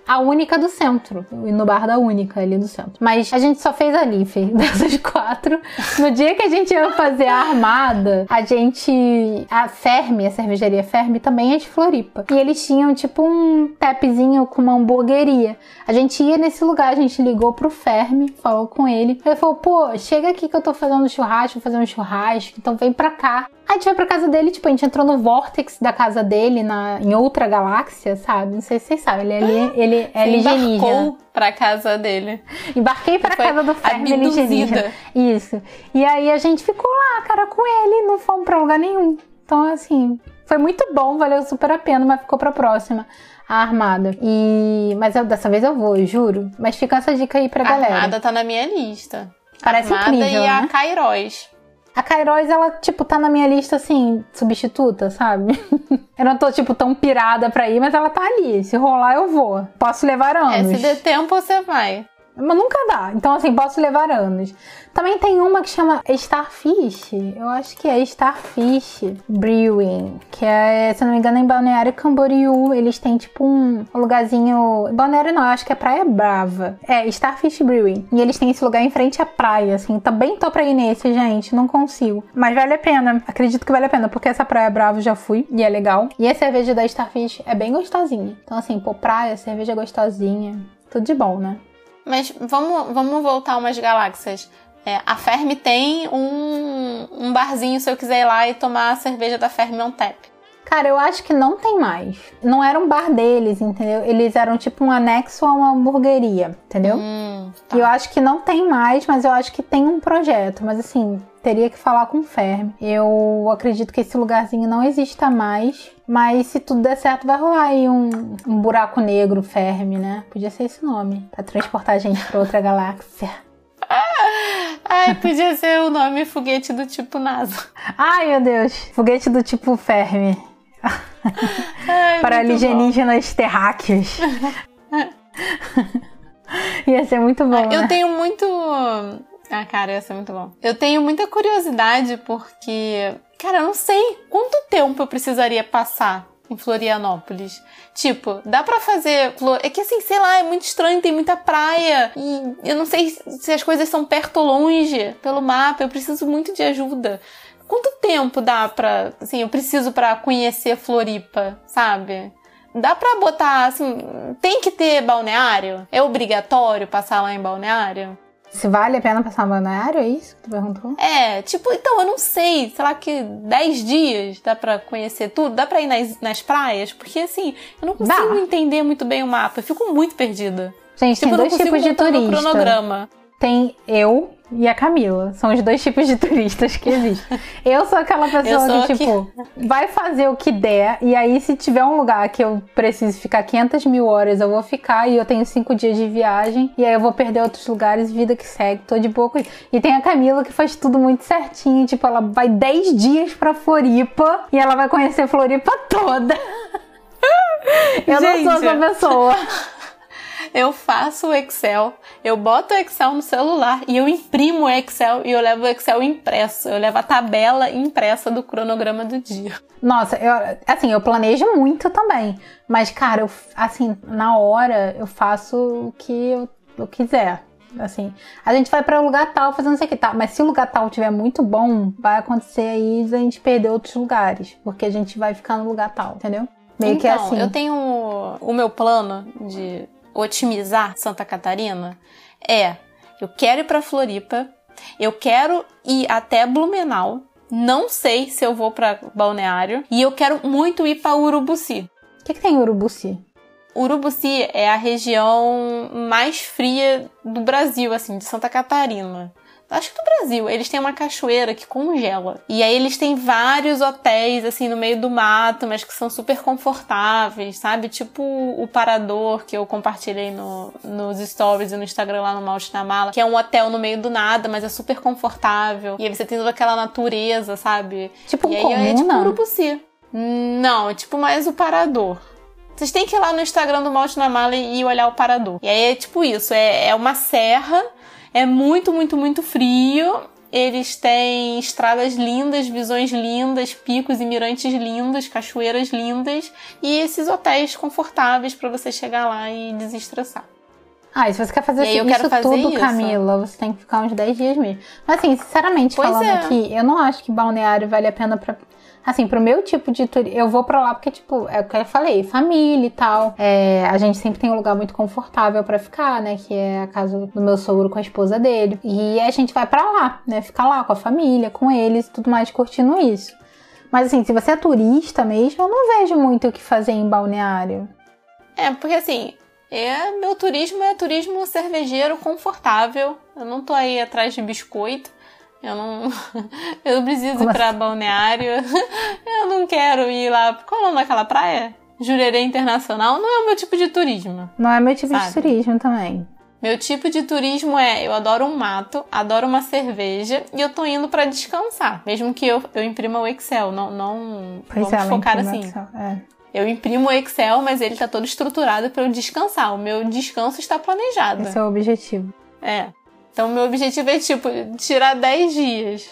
a única do centro, no bar da única ali do centro. Mas a gente só fez a Life [LAUGHS] dessas quatro. No dia que a gente ia fazer a armada, a gente. A Ferme, a cervejaria Ferme, também é de Floripa. E eles tinham tipo um tapzinho com uma hamburgueria. A gente ia nesse lugar, a gente ligou pro Ferme, falou com ele. Ele falou: pô, chega aqui que eu tô fazendo churrasco, vou fazer um churrasco, então vem pra cá. Aí a gente foi pra casa dele, tipo, a gente entrou no vórtex da casa dele, na, em outra galáxia, sabe? Não sei se vocês sabem, ele, ele, ele é alienígena. Embarcou pra casa dele. Embarquei pra casa do Fermi alienígena. Isso. E aí a gente ficou lá, cara, com ele, não fomos pra lugar nenhum. Então, assim, foi muito bom, valeu super a pena, mas ficou pra próxima. A Armada. E... Mas eu, dessa vez eu vou, eu juro. Mas fica essa dica aí pra a galera. A Armada tá na minha lista. Parece Armada incrível, e né? a Kairos. A Kairos, ela, tipo, tá na minha lista, assim, substituta, sabe? [LAUGHS] eu não tô, tipo, tão pirada pra ir, mas ela tá ali. Se rolar, eu vou. Posso levar anos. É, se der tempo, você vai. Mas nunca dá. Então, assim, posso levar anos. Também tem uma que chama Starfish. Eu acho que é Starfish Brewing. Que é, se não me engano, em Balneário Camboriú. Eles têm, tipo, um lugarzinho... Balneário não, eu acho que é Praia Brava. É, Starfish Brewing. E eles têm esse lugar em frente à praia, assim. Também tô pra ir nesse, gente. Não consigo. Mas vale a pena. Acredito que vale a pena. Porque essa Praia Brava eu já fui. E é legal. E a cerveja da Starfish é bem gostosinha. Então, assim, pô, praia, cerveja gostosinha. Tudo de bom, né? Mas vamos, vamos voltar umas galáxias. É, a Ferme tem um, um barzinho se eu quiser ir lá e tomar a cerveja da Ferme on tap. Cara, eu acho que não tem mais. Não era um bar deles, entendeu? Eles eram tipo um anexo a uma hamburgueria, entendeu? Hum, tá. E eu acho que não tem mais, mas eu acho que tem um projeto. Mas assim, teria que falar com o Ferme. Eu acredito que esse lugarzinho não exista mais. Mas se tudo der certo, vai rolar aí um, um buraco negro Ferme, né? Podia ser esse nome. Pra transportar a gente pra outra galáxia. [LAUGHS] Ai, podia ser o nome foguete do tipo NASA. Ai, meu Deus. Foguete do tipo Ferme. [LAUGHS] Ai, Para alienígenas terráqueos. [LAUGHS] Ia ser muito bom. bom. Eu né? tenho muito. Ah, cara, ia ser muito bom. Eu tenho muita curiosidade porque, cara, eu não sei quanto tempo eu precisaria passar em Florianópolis. Tipo, dá pra fazer. É que assim, sei lá, é muito estranho, tem muita praia. E eu não sei se as coisas são perto ou longe pelo mapa. Eu preciso muito de ajuda. Quanto tempo dá pra. Assim, eu preciso para conhecer Floripa, sabe? Dá pra botar, assim, tem que ter balneário? É obrigatório passar lá em balneário? Se vale a pena passar no balneário, é isso que tu perguntou? É, tipo, então, eu não sei, sei lá que 10 dias dá pra conhecer tudo, dá pra ir nas, nas praias, porque assim, eu não consigo dá. entender muito bem o mapa, eu fico muito perdida. Gente, tipo, tem dois tipos de turista. cronograma. Tem eu, e a Camila. São os dois tipos de [LAUGHS] turistas que existem. Eu sou aquela pessoa sou que, tipo, vai fazer o que der, e aí se tiver um lugar que eu preciso ficar 500 mil horas, eu vou ficar, e eu tenho cinco dias de viagem, e aí eu vou perder outros lugares, vida que segue, tô de boa com isso. E tem a Camila que faz tudo muito certinho, tipo, ela vai 10 dias pra Floripa, e ela vai conhecer Floripa toda. [LAUGHS] eu Gente, não sou essa pessoa [LAUGHS] eu faço o Excel, eu boto o Excel no celular e eu imprimo o Excel e eu levo o Excel impresso. Eu levo a tabela impressa do cronograma do dia. Nossa, eu, assim, eu planejo muito também. Mas, cara, eu, assim, na hora eu faço o que eu, eu quiser. Assim, a gente vai para o lugar tal fazendo isso aqui, tá? Mas se o lugar tal tiver muito bom, vai acontecer aí a gente perder outros lugares, porque a gente vai ficar no lugar tal, entendeu? Meio então, que assim. Eu tenho o meu plano de otimizar Santa Catarina é: eu quero ir para Floripa, eu quero ir até Blumenau, não sei se eu vou para Balneário e eu quero muito ir para Urubuci. O que, que tem Urubuci? Urubuci é a região mais fria do Brasil, assim, de Santa Catarina acho que do Brasil, eles têm uma cachoeira que congela. E aí eles têm vários hotéis, assim, no meio do mato, mas que são super confortáveis, sabe? Tipo o Parador, que eu compartilhei no, nos stories e no Instagram lá no Malte na Mala, que é um hotel no meio do nada, mas é super confortável. E aí você tem toda aquela natureza, sabe? Tipo e aí comuna? é tipo Urubuci. Não, é tipo mais o Parador. Vocês têm que ir lá no Instagram do Malte na Mala e olhar o Parador. E aí é tipo isso, é, é uma serra é muito, muito, muito frio. Eles têm estradas lindas, visões lindas, picos e mirantes lindos, cachoeiras lindas e esses hotéis confortáveis para você chegar lá e desestressar. Ah, e se você quer fazer isso tudo, isso. Camila, você tem que ficar uns 10 dias mesmo. Mas assim, sinceramente pois falando é. aqui, eu não acho que balneário vale a pena pra Assim, pro meu tipo de turismo, eu vou pra lá porque, tipo, é o que eu falei, família e tal. É, a gente sempre tem um lugar muito confortável para ficar, né? Que é a casa do meu sogro com a esposa dele. E a gente vai para lá, né? Ficar lá com a família, com eles e tudo mais, curtindo isso. Mas assim, se você é turista mesmo, eu não vejo muito o que fazer em balneário. É, porque assim, é, meu turismo é turismo cervejeiro confortável. Eu não tô aí atrás de biscoito. Eu não, [LAUGHS] eu não preciso Como ir pra assim? balneário. [LAUGHS] Eu não quero ir lá. Qual é o nome daquela praia? Jurerê Internacional não é o meu tipo de turismo. Não é meu tipo sabe? de turismo também. Meu tipo de turismo é eu adoro um mato, adoro uma cerveja e eu tô indo para descansar. Mesmo que eu, eu imprima o Excel, não, não pois vamos é, focar assim. Excel, é. Eu imprimo o Excel, mas ele tá todo estruturado para eu descansar. O meu descanso está planejado. Esse é o objetivo. É. Então, meu objetivo é, tipo, tirar 10 dias.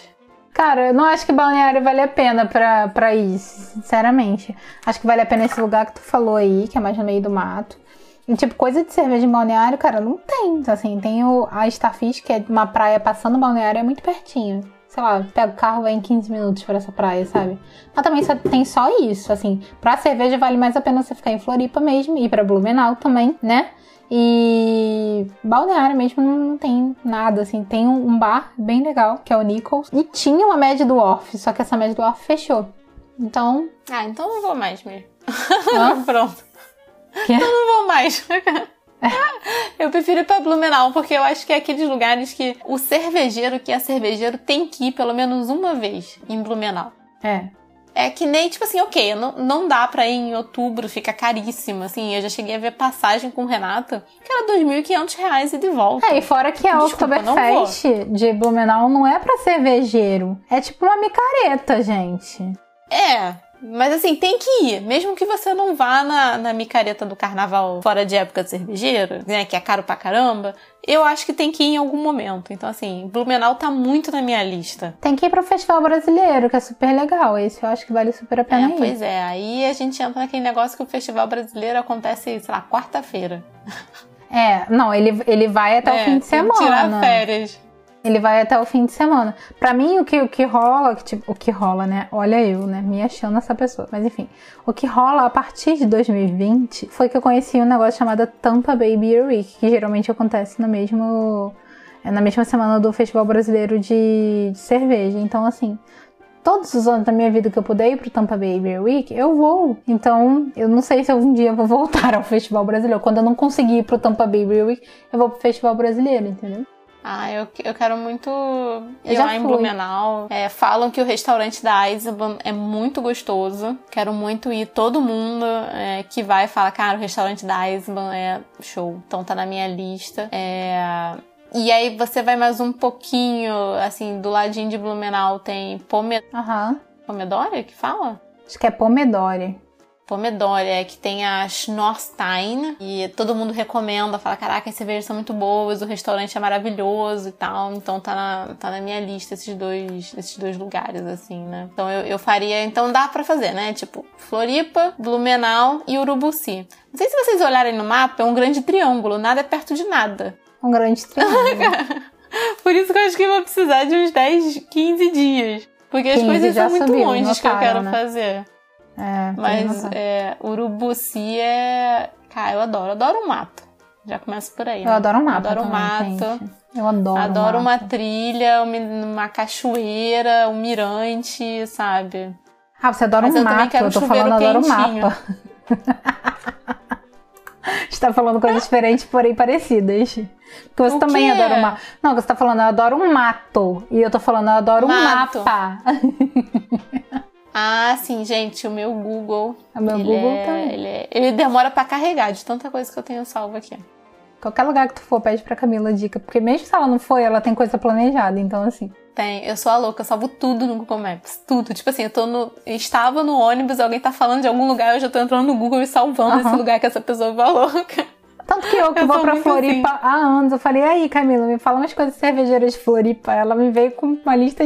Cara, eu não acho que balneário vale a pena pra, pra ir, sinceramente. Acho que vale a pena esse lugar que tu falou aí, que é mais no meio do mato. E, tipo, coisa de cerveja em balneário, cara, não tem. Assim, tem o, a Starfish, que é uma praia passando balneário, é muito pertinho. Sei lá, pega o carro, vai em 15 minutos para essa praia, sabe? Mas também só, tem só isso, assim. Pra cerveja vale mais a pena você ficar em Floripa mesmo, e pra Blumenau também, né? E balneário mesmo não tem nada, assim. Tem um bar bem legal, que é o Nichols. E tinha uma média do Orf, só que essa média do Orf fechou. Então. Ah, então não vou mais mesmo. [LAUGHS] Pronto. Que? Então não vou mais. [LAUGHS] Eu prefiro ir pra Blumenau, porque eu acho que é aqueles lugares que o cervejeiro que é cervejeiro tem que ir pelo menos uma vez em Blumenau. É. É que nem, tipo assim, ok, não, não dá pra ir em outubro, fica caríssimo. Assim, eu já cheguei a ver passagem com o Renato, que era R$ 2.500 e de volta. É, e fora que a Oktoberfest de Blumenau não é pra cervejeiro. É tipo uma micareta, gente. É, Mas assim, tem que ir. Mesmo que você não vá na, na micareta do carnaval fora de época de cervejeiro, né? Que é caro pra caramba. Eu acho que tem que ir em algum momento. Então, assim, Blumenau tá muito na minha lista. Tem que ir pro Festival Brasileiro, que é super legal. Esse eu acho que vale super a pena é, ir. Pois é, aí a gente entra naquele negócio que o Festival Brasileiro acontece, sei lá, quarta-feira. É, não, ele, ele vai até é, o fim de semana. Tirar férias. Ele vai até o fim de semana. Para mim, o que, o que rola, que, tipo, o que rola, né? Olha eu, né? Me achando essa pessoa. Mas enfim, o que rola a partir de 2020 foi que eu conheci um negócio chamado Tampa Bay Beer Week, que geralmente acontece no mesmo. É, na mesma semana do Festival Brasileiro de, de Cerveja. Então, assim, todos os anos da minha vida que eu puder ir pro Tampa Bay Beer Week, eu vou. Então, eu não sei se algum dia eu vou [LAUGHS] voltar ao Festival Brasileiro. Quando eu não conseguir ir pro Tampa Bay Beer Week, eu vou pro Festival Brasileiro, entendeu? Ah, eu, eu quero muito ir lá em Blumenau. É, falam que o restaurante da Eisenbahn é muito gostoso. Quero muito ir. Todo mundo é, que vai fala, cara, o restaurante da Eisenbahn é show. Então tá na minha lista. É... E aí você vai mais um pouquinho, assim, do ladinho de Blumenau tem Pome... Uhum. Pomedore que fala? Acho que é Pomedore. Pomedore, é que tem a Schnorstein, e todo mundo recomenda, fala, caraca, as cervejas são muito boas, o restaurante é maravilhoso e tal, então tá na, tá na minha lista esses dois, esses dois lugares, assim, né? Então eu, eu faria, então dá para fazer, né? Tipo, Floripa, Blumenau e Urubuci. Não sei se vocês olharem no mapa, é um grande triângulo, nada é perto de nada. Um grande triângulo. [LAUGHS] Por isso que eu acho que eu vou precisar de uns 10, 15 dias. Porque as coisas são muito longe que eu quero né? fazer. É, Mas é, Urubuci é. Cara, eu adoro. Adoro o mato. Já começa por aí. Eu né? adoro o mato. Adoro o mato. Gente. Eu adoro. Adoro uma trilha, uma cachoeira, um mirante, sabe? Ah, você adora Mas um mato. Eu tô falando, adoro o mapa. está [LAUGHS] falando coisas diferentes, porém parecidas. Porque você o também quê? adora um mato. Não, você tá falando, eu adoro um mato. E eu tô falando, eu adoro mato. um mapa. [LAUGHS] Ah, sim, gente, o meu Google. O meu Google é, também. Ele, é, ele demora para carregar de tanta coisa que eu tenho salvo aqui. Qualquer lugar que tu for, pede pra Camila dica. Porque mesmo se ela não foi, ela tem coisa planejada, então assim. Tem, eu sou a louca, eu salvo tudo no Google Maps. Tudo. Tipo assim, eu tô no. Estava no ônibus, alguém tá falando de algum lugar, eu já tô entrando no Google e salvando uhum. esse lugar que essa pessoa falou. Tanto que eu que eu vou pra Floripa assim. há anos, eu falei, aí, Camila, me fala umas coisas cervejeiras de Floripa. Ela me veio com uma lista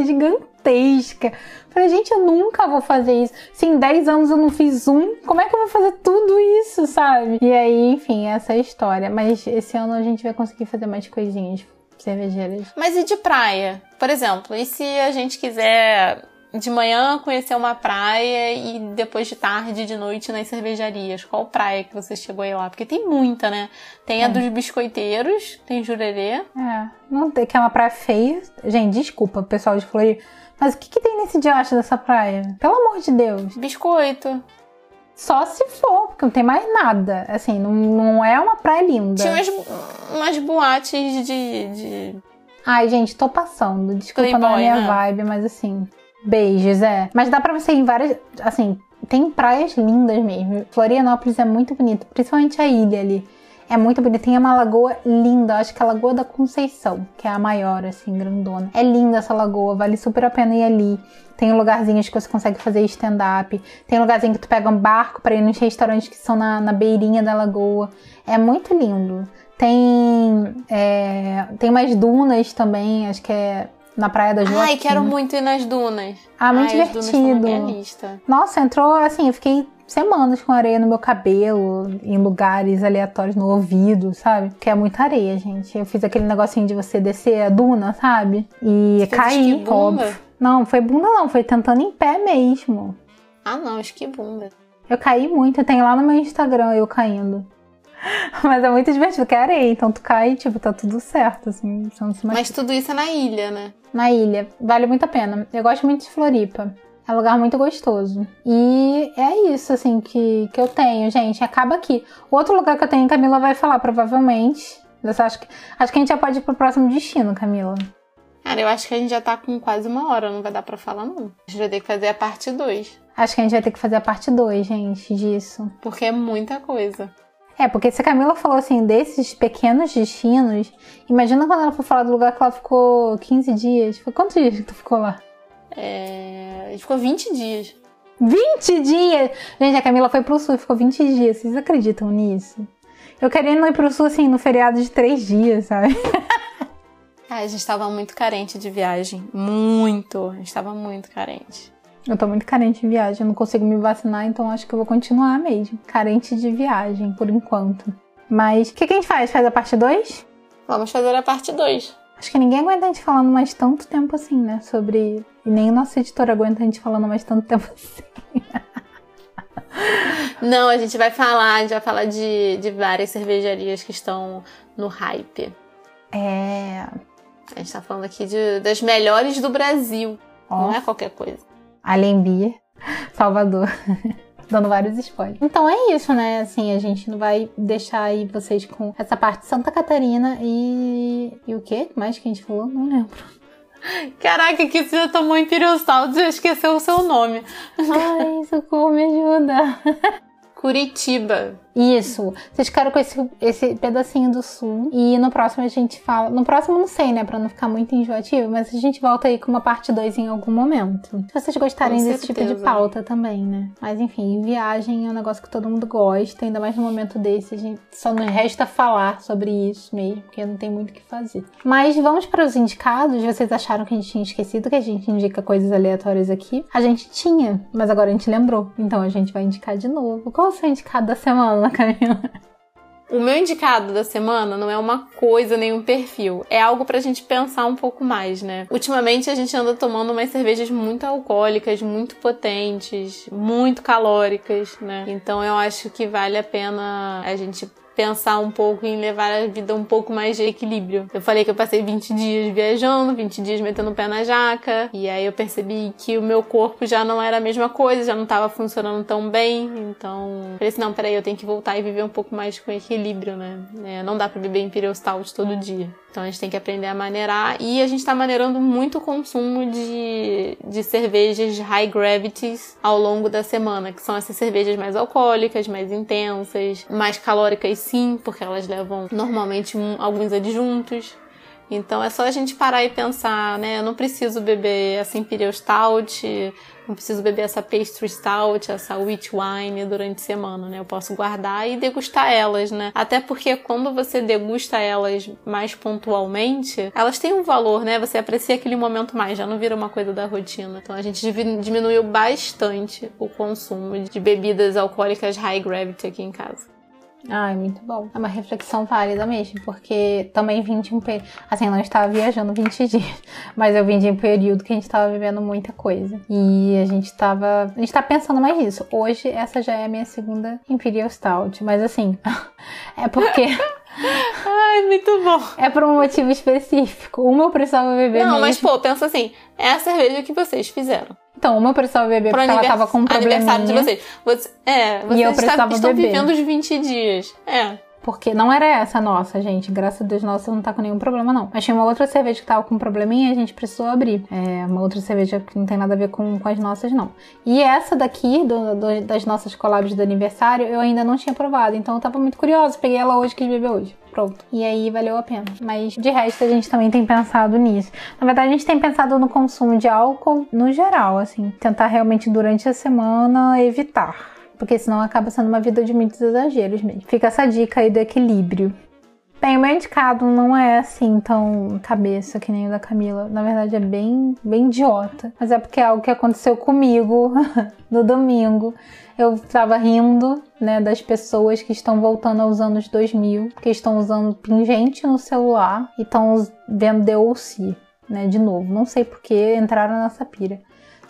gigantesca. Falei, gente, eu nunca vou fazer isso. Se em 10 anos eu não fiz um, como é que eu vou fazer tudo isso, sabe? E aí, enfim, essa é a história. Mas esse ano a gente vai conseguir fazer mais coisinhas cervejeiras. Mas e de praia? Por exemplo, e se a gente quiser de manhã conhecer uma praia e depois de tarde, de noite nas cervejarias? Qual praia que você chegou aí lá? Porque tem muita, né? Tem a é. dos biscoiteiros, tem Jurerê. É, não tem, que é uma praia feia. Gente, desculpa, pessoal de Floripa. Mas o que, que tem nesse diacho dessa praia? Pelo amor de Deus. Biscoito. Só se for, porque não tem mais nada. Assim, não, não é uma praia linda. Tinha umas, umas boates de, de. Ai, gente, tô passando. Desculpa Playboy, não é minha né? vibe, mas assim. Beijos, é. Mas dá pra você ir em várias. Assim, tem praias lindas mesmo. Florianópolis é muito bonito, principalmente a ilha ali. É muito bonito. Tem uma lagoa linda, acho que é a Lagoa da Conceição, que é a maior, assim, grandona. É linda essa lagoa, vale super a pena ir ali. Tem lugarzinhos que você consegue fazer stand-up. Tem lugarzinho que tu pega um barco para ir nos restaurantes que são na, na beirinha da lagoa. É muito lindo. Tem, é, tem umas dunas também, acho que é na Praia da Joaquim. Ai, quero muito ir nas dunas. Ah, muito Ai, divertido. Nossa, entrou assim, eu fiquei semanas com areia no meu cabelo, em lugares aleatórios no ouvido, sabe? Que é muita areia, gente. Eu fiz aquele negocinho de você descer a duna, sabe? E cair, óbvio. Não, foi bunda não, foi tentando em pé mesmo. Ah, não, esquibunda. Eu caí muito, tem lá no meu Instagram eu caindo. [LAUGHS] Mas é muito divertido, que é areia, então tu cai e, tipo, tá tudo certo, assim. Mas tudo isso é na ilha, né? Na ilha. Vale muito a pena. Eu gosto muito de Floripa. É um lugar muito gostoso. E é isso, assim, que, que eu tenho, gente. Acaba aqui. O outro lugar que eu tenho, Camila vai falar, provavelmente. Acho que, acho que a gente já pode ir pro próximo destino, Camila. Cara, eu acho que a gente já tá com quase uma hora, não vai dar pra falar, não. A gente vai ter que fazer a parte 2. Acho que a gente vai ter que fazer a parte 2, gente, disso. Porque é muita coisa. É, porque se a Camila falou assim, desses pequenos destinos, imagina quando ela for falar do lugar que ela ficou 15 dias. Foi quantos dias que tu ficou lá? É... A gente ficou 20 dias. 20 dias! Gente, a Camila foi pro sul e ficou 20 dias. Vocês acreditam nisso? Eu querendo ir pro sul, assim, no feriado de 3 dias, sabe? [LAUGHS] a gente tava muito carente de viagem. Muito. A gente tava muito carente. Eu tô muito carente de viagem, eu não consigo me vacinar, então acho que eu vou continuar mesmo. Carente de viagem, por enquanto. Mas o que, que a gente faz? Faz a parte 2? Vamos fazer a parte 2. Acho que ninguém aguenta a gente falando mais tanto tempo assim, né? Sobre. E nem o nosso editor aguenta a gente falando mais tanto tempo [LAUGHS] assim. Não, a gente vai falar, a gente vai falar de, de várias cervejarias que estão no hype. É. A gente tá falando aqui de, das melhores do Brasil. Não é qualquer coisa. Alembia, Salvador. [LAUGHS] Dando vários spoilers. Então é isso, né? Assim, a gente não vai deixar aí vocês com essa parte de Santa Catarina e. E o que mais que a gente falou? Não lembro. Caraca, que você já tomou Imperial e já esqueceu o seu nome. Ai, socorro, me ajuda. Curitiba. Isso. Vocês ficaram com esse, esse pedacinho do sul. E no próximo a gente fala. No próximo não sei, né? Pra não ficar muito enjoativo, mas a gente volta aí com uma parte 2 em algum momento. Se vocês gostarem desse tipo de pauta também, né? Mas enfim, viagem é um negócio que todo mundo gosta, ainda mais no momento desse. A gente só não resta falar sobre isso mesmo, porque não tem muito o que fazer. Mas vamos para os indicados. Vocês acharam que a gente tinha esquecido que a gente indica coisas aleatórias aqui? A gente tinha, mas agora a gente lembrou. Então a gente vai indicar de novo. Qual é o seu indicado da semana? Camila? O meu indicado da semana não é uma coisa nem um perfil, é algo pra gente pensar um pouco mais, né? Ultimamente a gente anda tomando umas cervejas muito alcoólicas, muito potentes, muito calóricas, né? Então eu acho que vale a pena a gente pensar um pouco em levar a vida um pouco mais de equilíbrio. Eu falei que eu passei 20 dias viajando, 20 dias metendo o pé na jaca, e aí eu percebi que o meu corpo já não era a mesma coisa, já não estava funcionando tão bem, então falei assim, não, peraí, eu tenho que voltar e viver um pouco mais com equilíbrio, né? É, não dá pra beber Imperial Stout todo dia. Então a gente tem que aprender a maneirar e a gente está maneirando muito o consumo de, de cervejas high gravities ao longo da semana, que são essas cervejas mais alcoólicas, mais intensas, mais calóricas sim, porque elas levam normalmente um, alguns adjuntos. Então é só a gente parar e pensar, né? Eu não preciso beber essa Imperial Stout, não preciso beber essa Pastry Stout, essa Wheat Wine durante a semana, né? Eu posso guardar e degustar elas, né? Até porque quando você degusta elas mais pontualmente, elas têm um valor, né? Você aprecia aquele momento mais, já não vira uma coisa da rotina. Então a gente diminuiu bastante o consumo de bebidas alcoólicas high gravity aqui em casa. Ai, muito bom. É uma reflexão válida mesmo, porque também vim de um período. Assim, não estava viajando 20 [LAUGHS] dias, mas eu vim de um período que a gente estava vivendo muita coisa. E a gente estava. A gente tá pensando mais nisso. Hoje, essa já é a minha segunda Imperial Stout, mas assim, [LAUGHS] é porque. Ai, muito bom. É por um motivo específico. Uma eu precisava beber. Não, mesmo. mas pô, pensa assim: é a cerveja que vocês fizeram. Então, uma eu precisava beber Pro porque ela tava com um probleminha. aniversário de vocês. Você, é, vocês e eu precisava estão beber. vivendo os 20 dias. É. Porque não era essa nossa, gente. Graças a Deus, nossa não tá com nenhum problema, não. Mas tinha uma outra cerveja que tava com um probleminha e a gente precisou abrir. É uma outra cerveja que não tem nada a ver com, com as nossas, não. E essa daqui, do, do, das nossas collabs do aniversário, eu ainda não tinha provado. Então eu tava muito curiosa. Peguei ela hoje, quis beber hoje. Pronto. E aí valeu a pena. Mas de resto a gente também tem pensado nisso. Na verdade, a gente tem pensado no consumo de álcool no geral, assim. Tentar realmente durante a semana evitar porque senão acaba sendo uma vida de muitos exageros mesmo. Fica essa dica aí do equilíbrio. Bem, o meu indicado não é assim tão cabeça que nem o da Camila. Na verdade, é bem, bem idiota. Mas é porque é algo que aconteceu comigo [LAUGHS] no domingo. Eu tava rindo, né, das pessoas que estão voltando aos anos 2000, que estão usando pingente no celular e estão vendo The O.C., né, de novo. Não sei porque entraram nessa pira.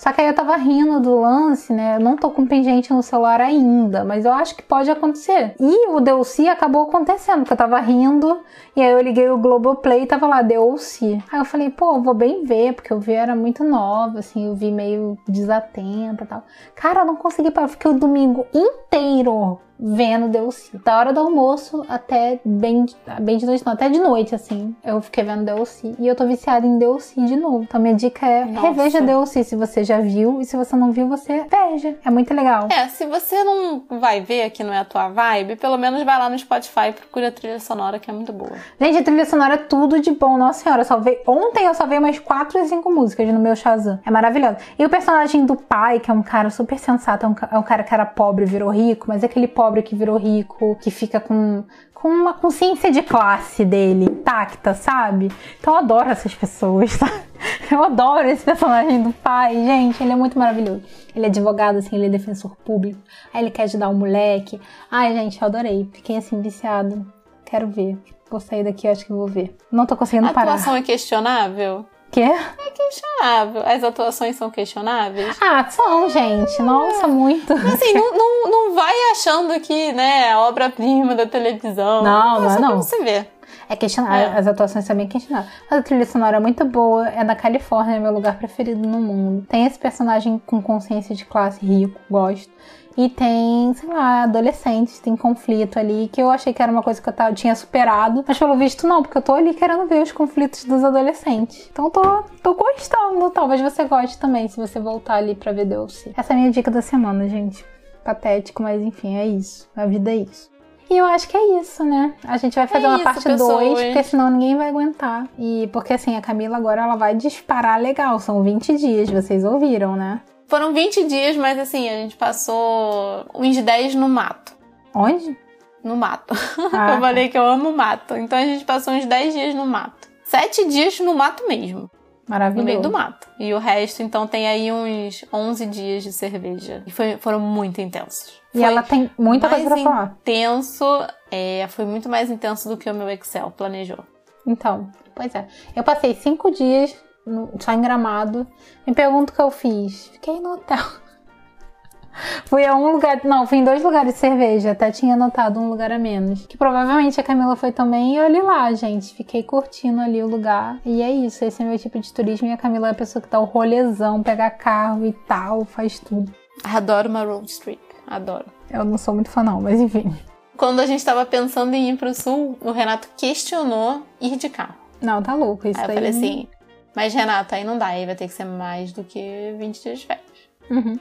Só que aí eu tava rindo do lance, né? Eu não tô com pingente no celular ainda, mas eu acho que pode acontecer. E o DLC acabou acontecendo, porque eu tava rindo e aí eu liguei o Globoplay e tava lá, DLC. Aí eu falei, pô, vou bem ver, porque eu vi era muito nova, assim, eu vi meio desatenta e tal. Cara, eu não consegui parar, eu fiquei o domingo inteiro vendo DLC. Da hora do almoço até bem, bem de noite, não, até de noite, assim. Eu fiquei vendo DLC. E eu tô viciada em DLC de novo. Então minha dica é Nossa. reveja DLC se você já viu. E se você não viu, você veja. É muito legal. É, se você não vai ver que não é a tua vibe, pelo menos vai lá no Spotify e procura a trilha sonora, que é muito boa. Gente, a trilha sonora é tudo de bom. Nossa senhora, eu salvei. Ontem eu salvei umas 4 ou 5 músicas no meu Shazam. É maravilhoso. E o personagem do pai, que é um cara super sensato, é um, é um cara que era pobre e virou rico, mas é aquele pobre que virou rico, que fica com. Com uma consciência de classe dele intacta, sabe? Então eu adoro essas pessoas, tá? [LAUGHS] Eu adoro esse personagem do pai, gente. Ele é muito maravilhoso. Ele é advogado, assim, ele é defensor público. Aí ele quer ajudar o moleque. Ai, gente, eu adorei. Fiquei assim, viciado. Quero ver. Vou sair daqui, acho que vou ver. Não tô conseguindo A parar. atuação é questionável? Quê? Questionável. As atuações são questionáveis? Ah, são, gente. Nossa, muito. Assim, não, não, não vai achando que, né, a obra-prima da televisão. Não, não é só pra não. você ver. É questionável. É. As atuações são bem questionáveis. Mas a trilha sonora é muito boa. É da Califórnia, é meu lugar preferido no mundo. Tem esse personagem com consciência de classe rico, gosto. E tem, sei lá, adolescentes, tem conflito ali, que eu achei que era uma coisa que eu tava- tinha superado. Mas pelo visto não, porque eu tô ali querendo ver os conflitos dos adolescentes. Então tô, tô gostando. Talvez você goste também, se você voltar ali pra ver DLC. Essa é a minha dica da semana, gente. Patético, mas enfim, é isso. A vida é isso. E eu acho que é isso, né? A gente vai fazer É uma isso, parte pessoas. 2, porque senão ninguém vai aguentar. E porque assim, a Camila agora ela vai disparar legal. São 20 dias, vocês ouviram, né? Foram 20 dias, mas assim, a gente passou uns 10 no mato. Onde? No mato. [LAUGHS] Ah, eu falei que eu amo mato. Então a gente passou uns 10 dias no mato. 7 dias no mato mesmo. No Maravilhoso. meio do mato. E o resto, então, tem aí uns 11 dias de cerveja. E foi- foram muito intensos. E ela tem muita coisa pra falar. intenso, é, foi muito mais intenso do que o meu Excel planejou. Então, pois é. Eu passei cinco dias no- só em gramado. Me pergunto o que eu fiz. Fiquei no hotel. [LAUGHS] Fui a um lugar. Não, fui em dois lugares de cerveja. Até tinha anotado um lugar a menos. Que provavelmente a Camila foi também. E olhe lá, gente. Fiquei curtindo ali o lugar. E é isso. Esse é meu tipo de turismo. E a Camila é a pessoa que dá o rolezão, pega carro e tal, faz tudo. Adoro uma road trip. Adoro. Eu não sou muito fã, não, mas enfim. Quando a gente tava pensando em ir pro sul, o Renato questionou ir de carro. Não, tá louco. Isso Aí eu daí. falei assim, mas Renato, aí não dá, aí vai ter que ser mais do que 20 dias de férias. Uhum.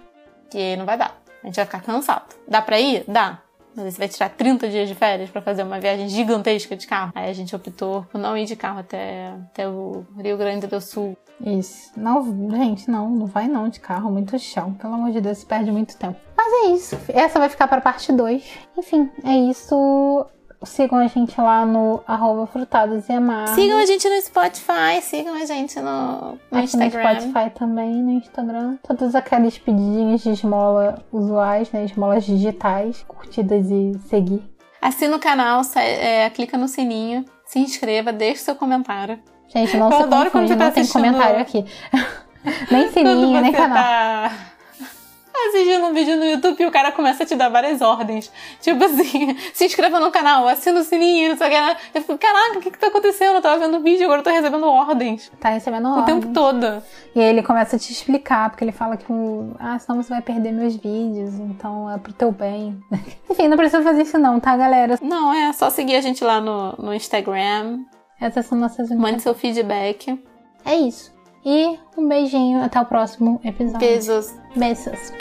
Que aí não vai dar. A gente vai ficar cansado. Dá pra ir? Dá. Mas você vai tirar 30 dias de férias pra fazer uma viagem gigantesca de carro. Aí a gente optou por não ir de carro até, até o Rio Grande do Sul. Isso. Não, gente, não, não vai não de carro, muito chão. Pelo amor de Deus, se perde muito tempo. Mas é isso. Essa vai ficar para parte 2. Enfim, é isso. Sigam a gente lá no arroba frutados e amados. Sigam a gente no Spotify, sigam a gente no, no Aqui no Instagram. Spotify também, no Instagram. Todas aquelas pedidinhas de esmola usuais, né? Esmolas digitais, curtidas e seguir. Assina o canal, é, clica no sininho, se inscreva, deixe seu comentário. Gente, não Eu se adoro quando confunde, você tá não tem comentário aqui. [LAUGHS] nem Quando sininho, nem canal. tá assistindo um vídeo no YouTube e o cara começa a te dar várias ordens. Tipo assim, [LAUGHS] se inscreva no canal, assina o sininho, não sei o que. Eu fico, caraca, o que que tá acontecendo? Eu tava vendo o vídeo, agora eu tô recebendo ordens. Tá recebendo O ordem. tempo todo. E aí ele começa a te explicar, porque ele fala que, o- ah, senão você vai perder meus vídeos, então é pro teu bem. [LAUGHS] Enfim, não precisa fazer isso não, tá, galera? Não, é só seguir a gente lá no, no Instagram. Essas são nossas Mande seu feedback. É isso. E um beijinho, até o próximo episódio. Beijos. Beijos.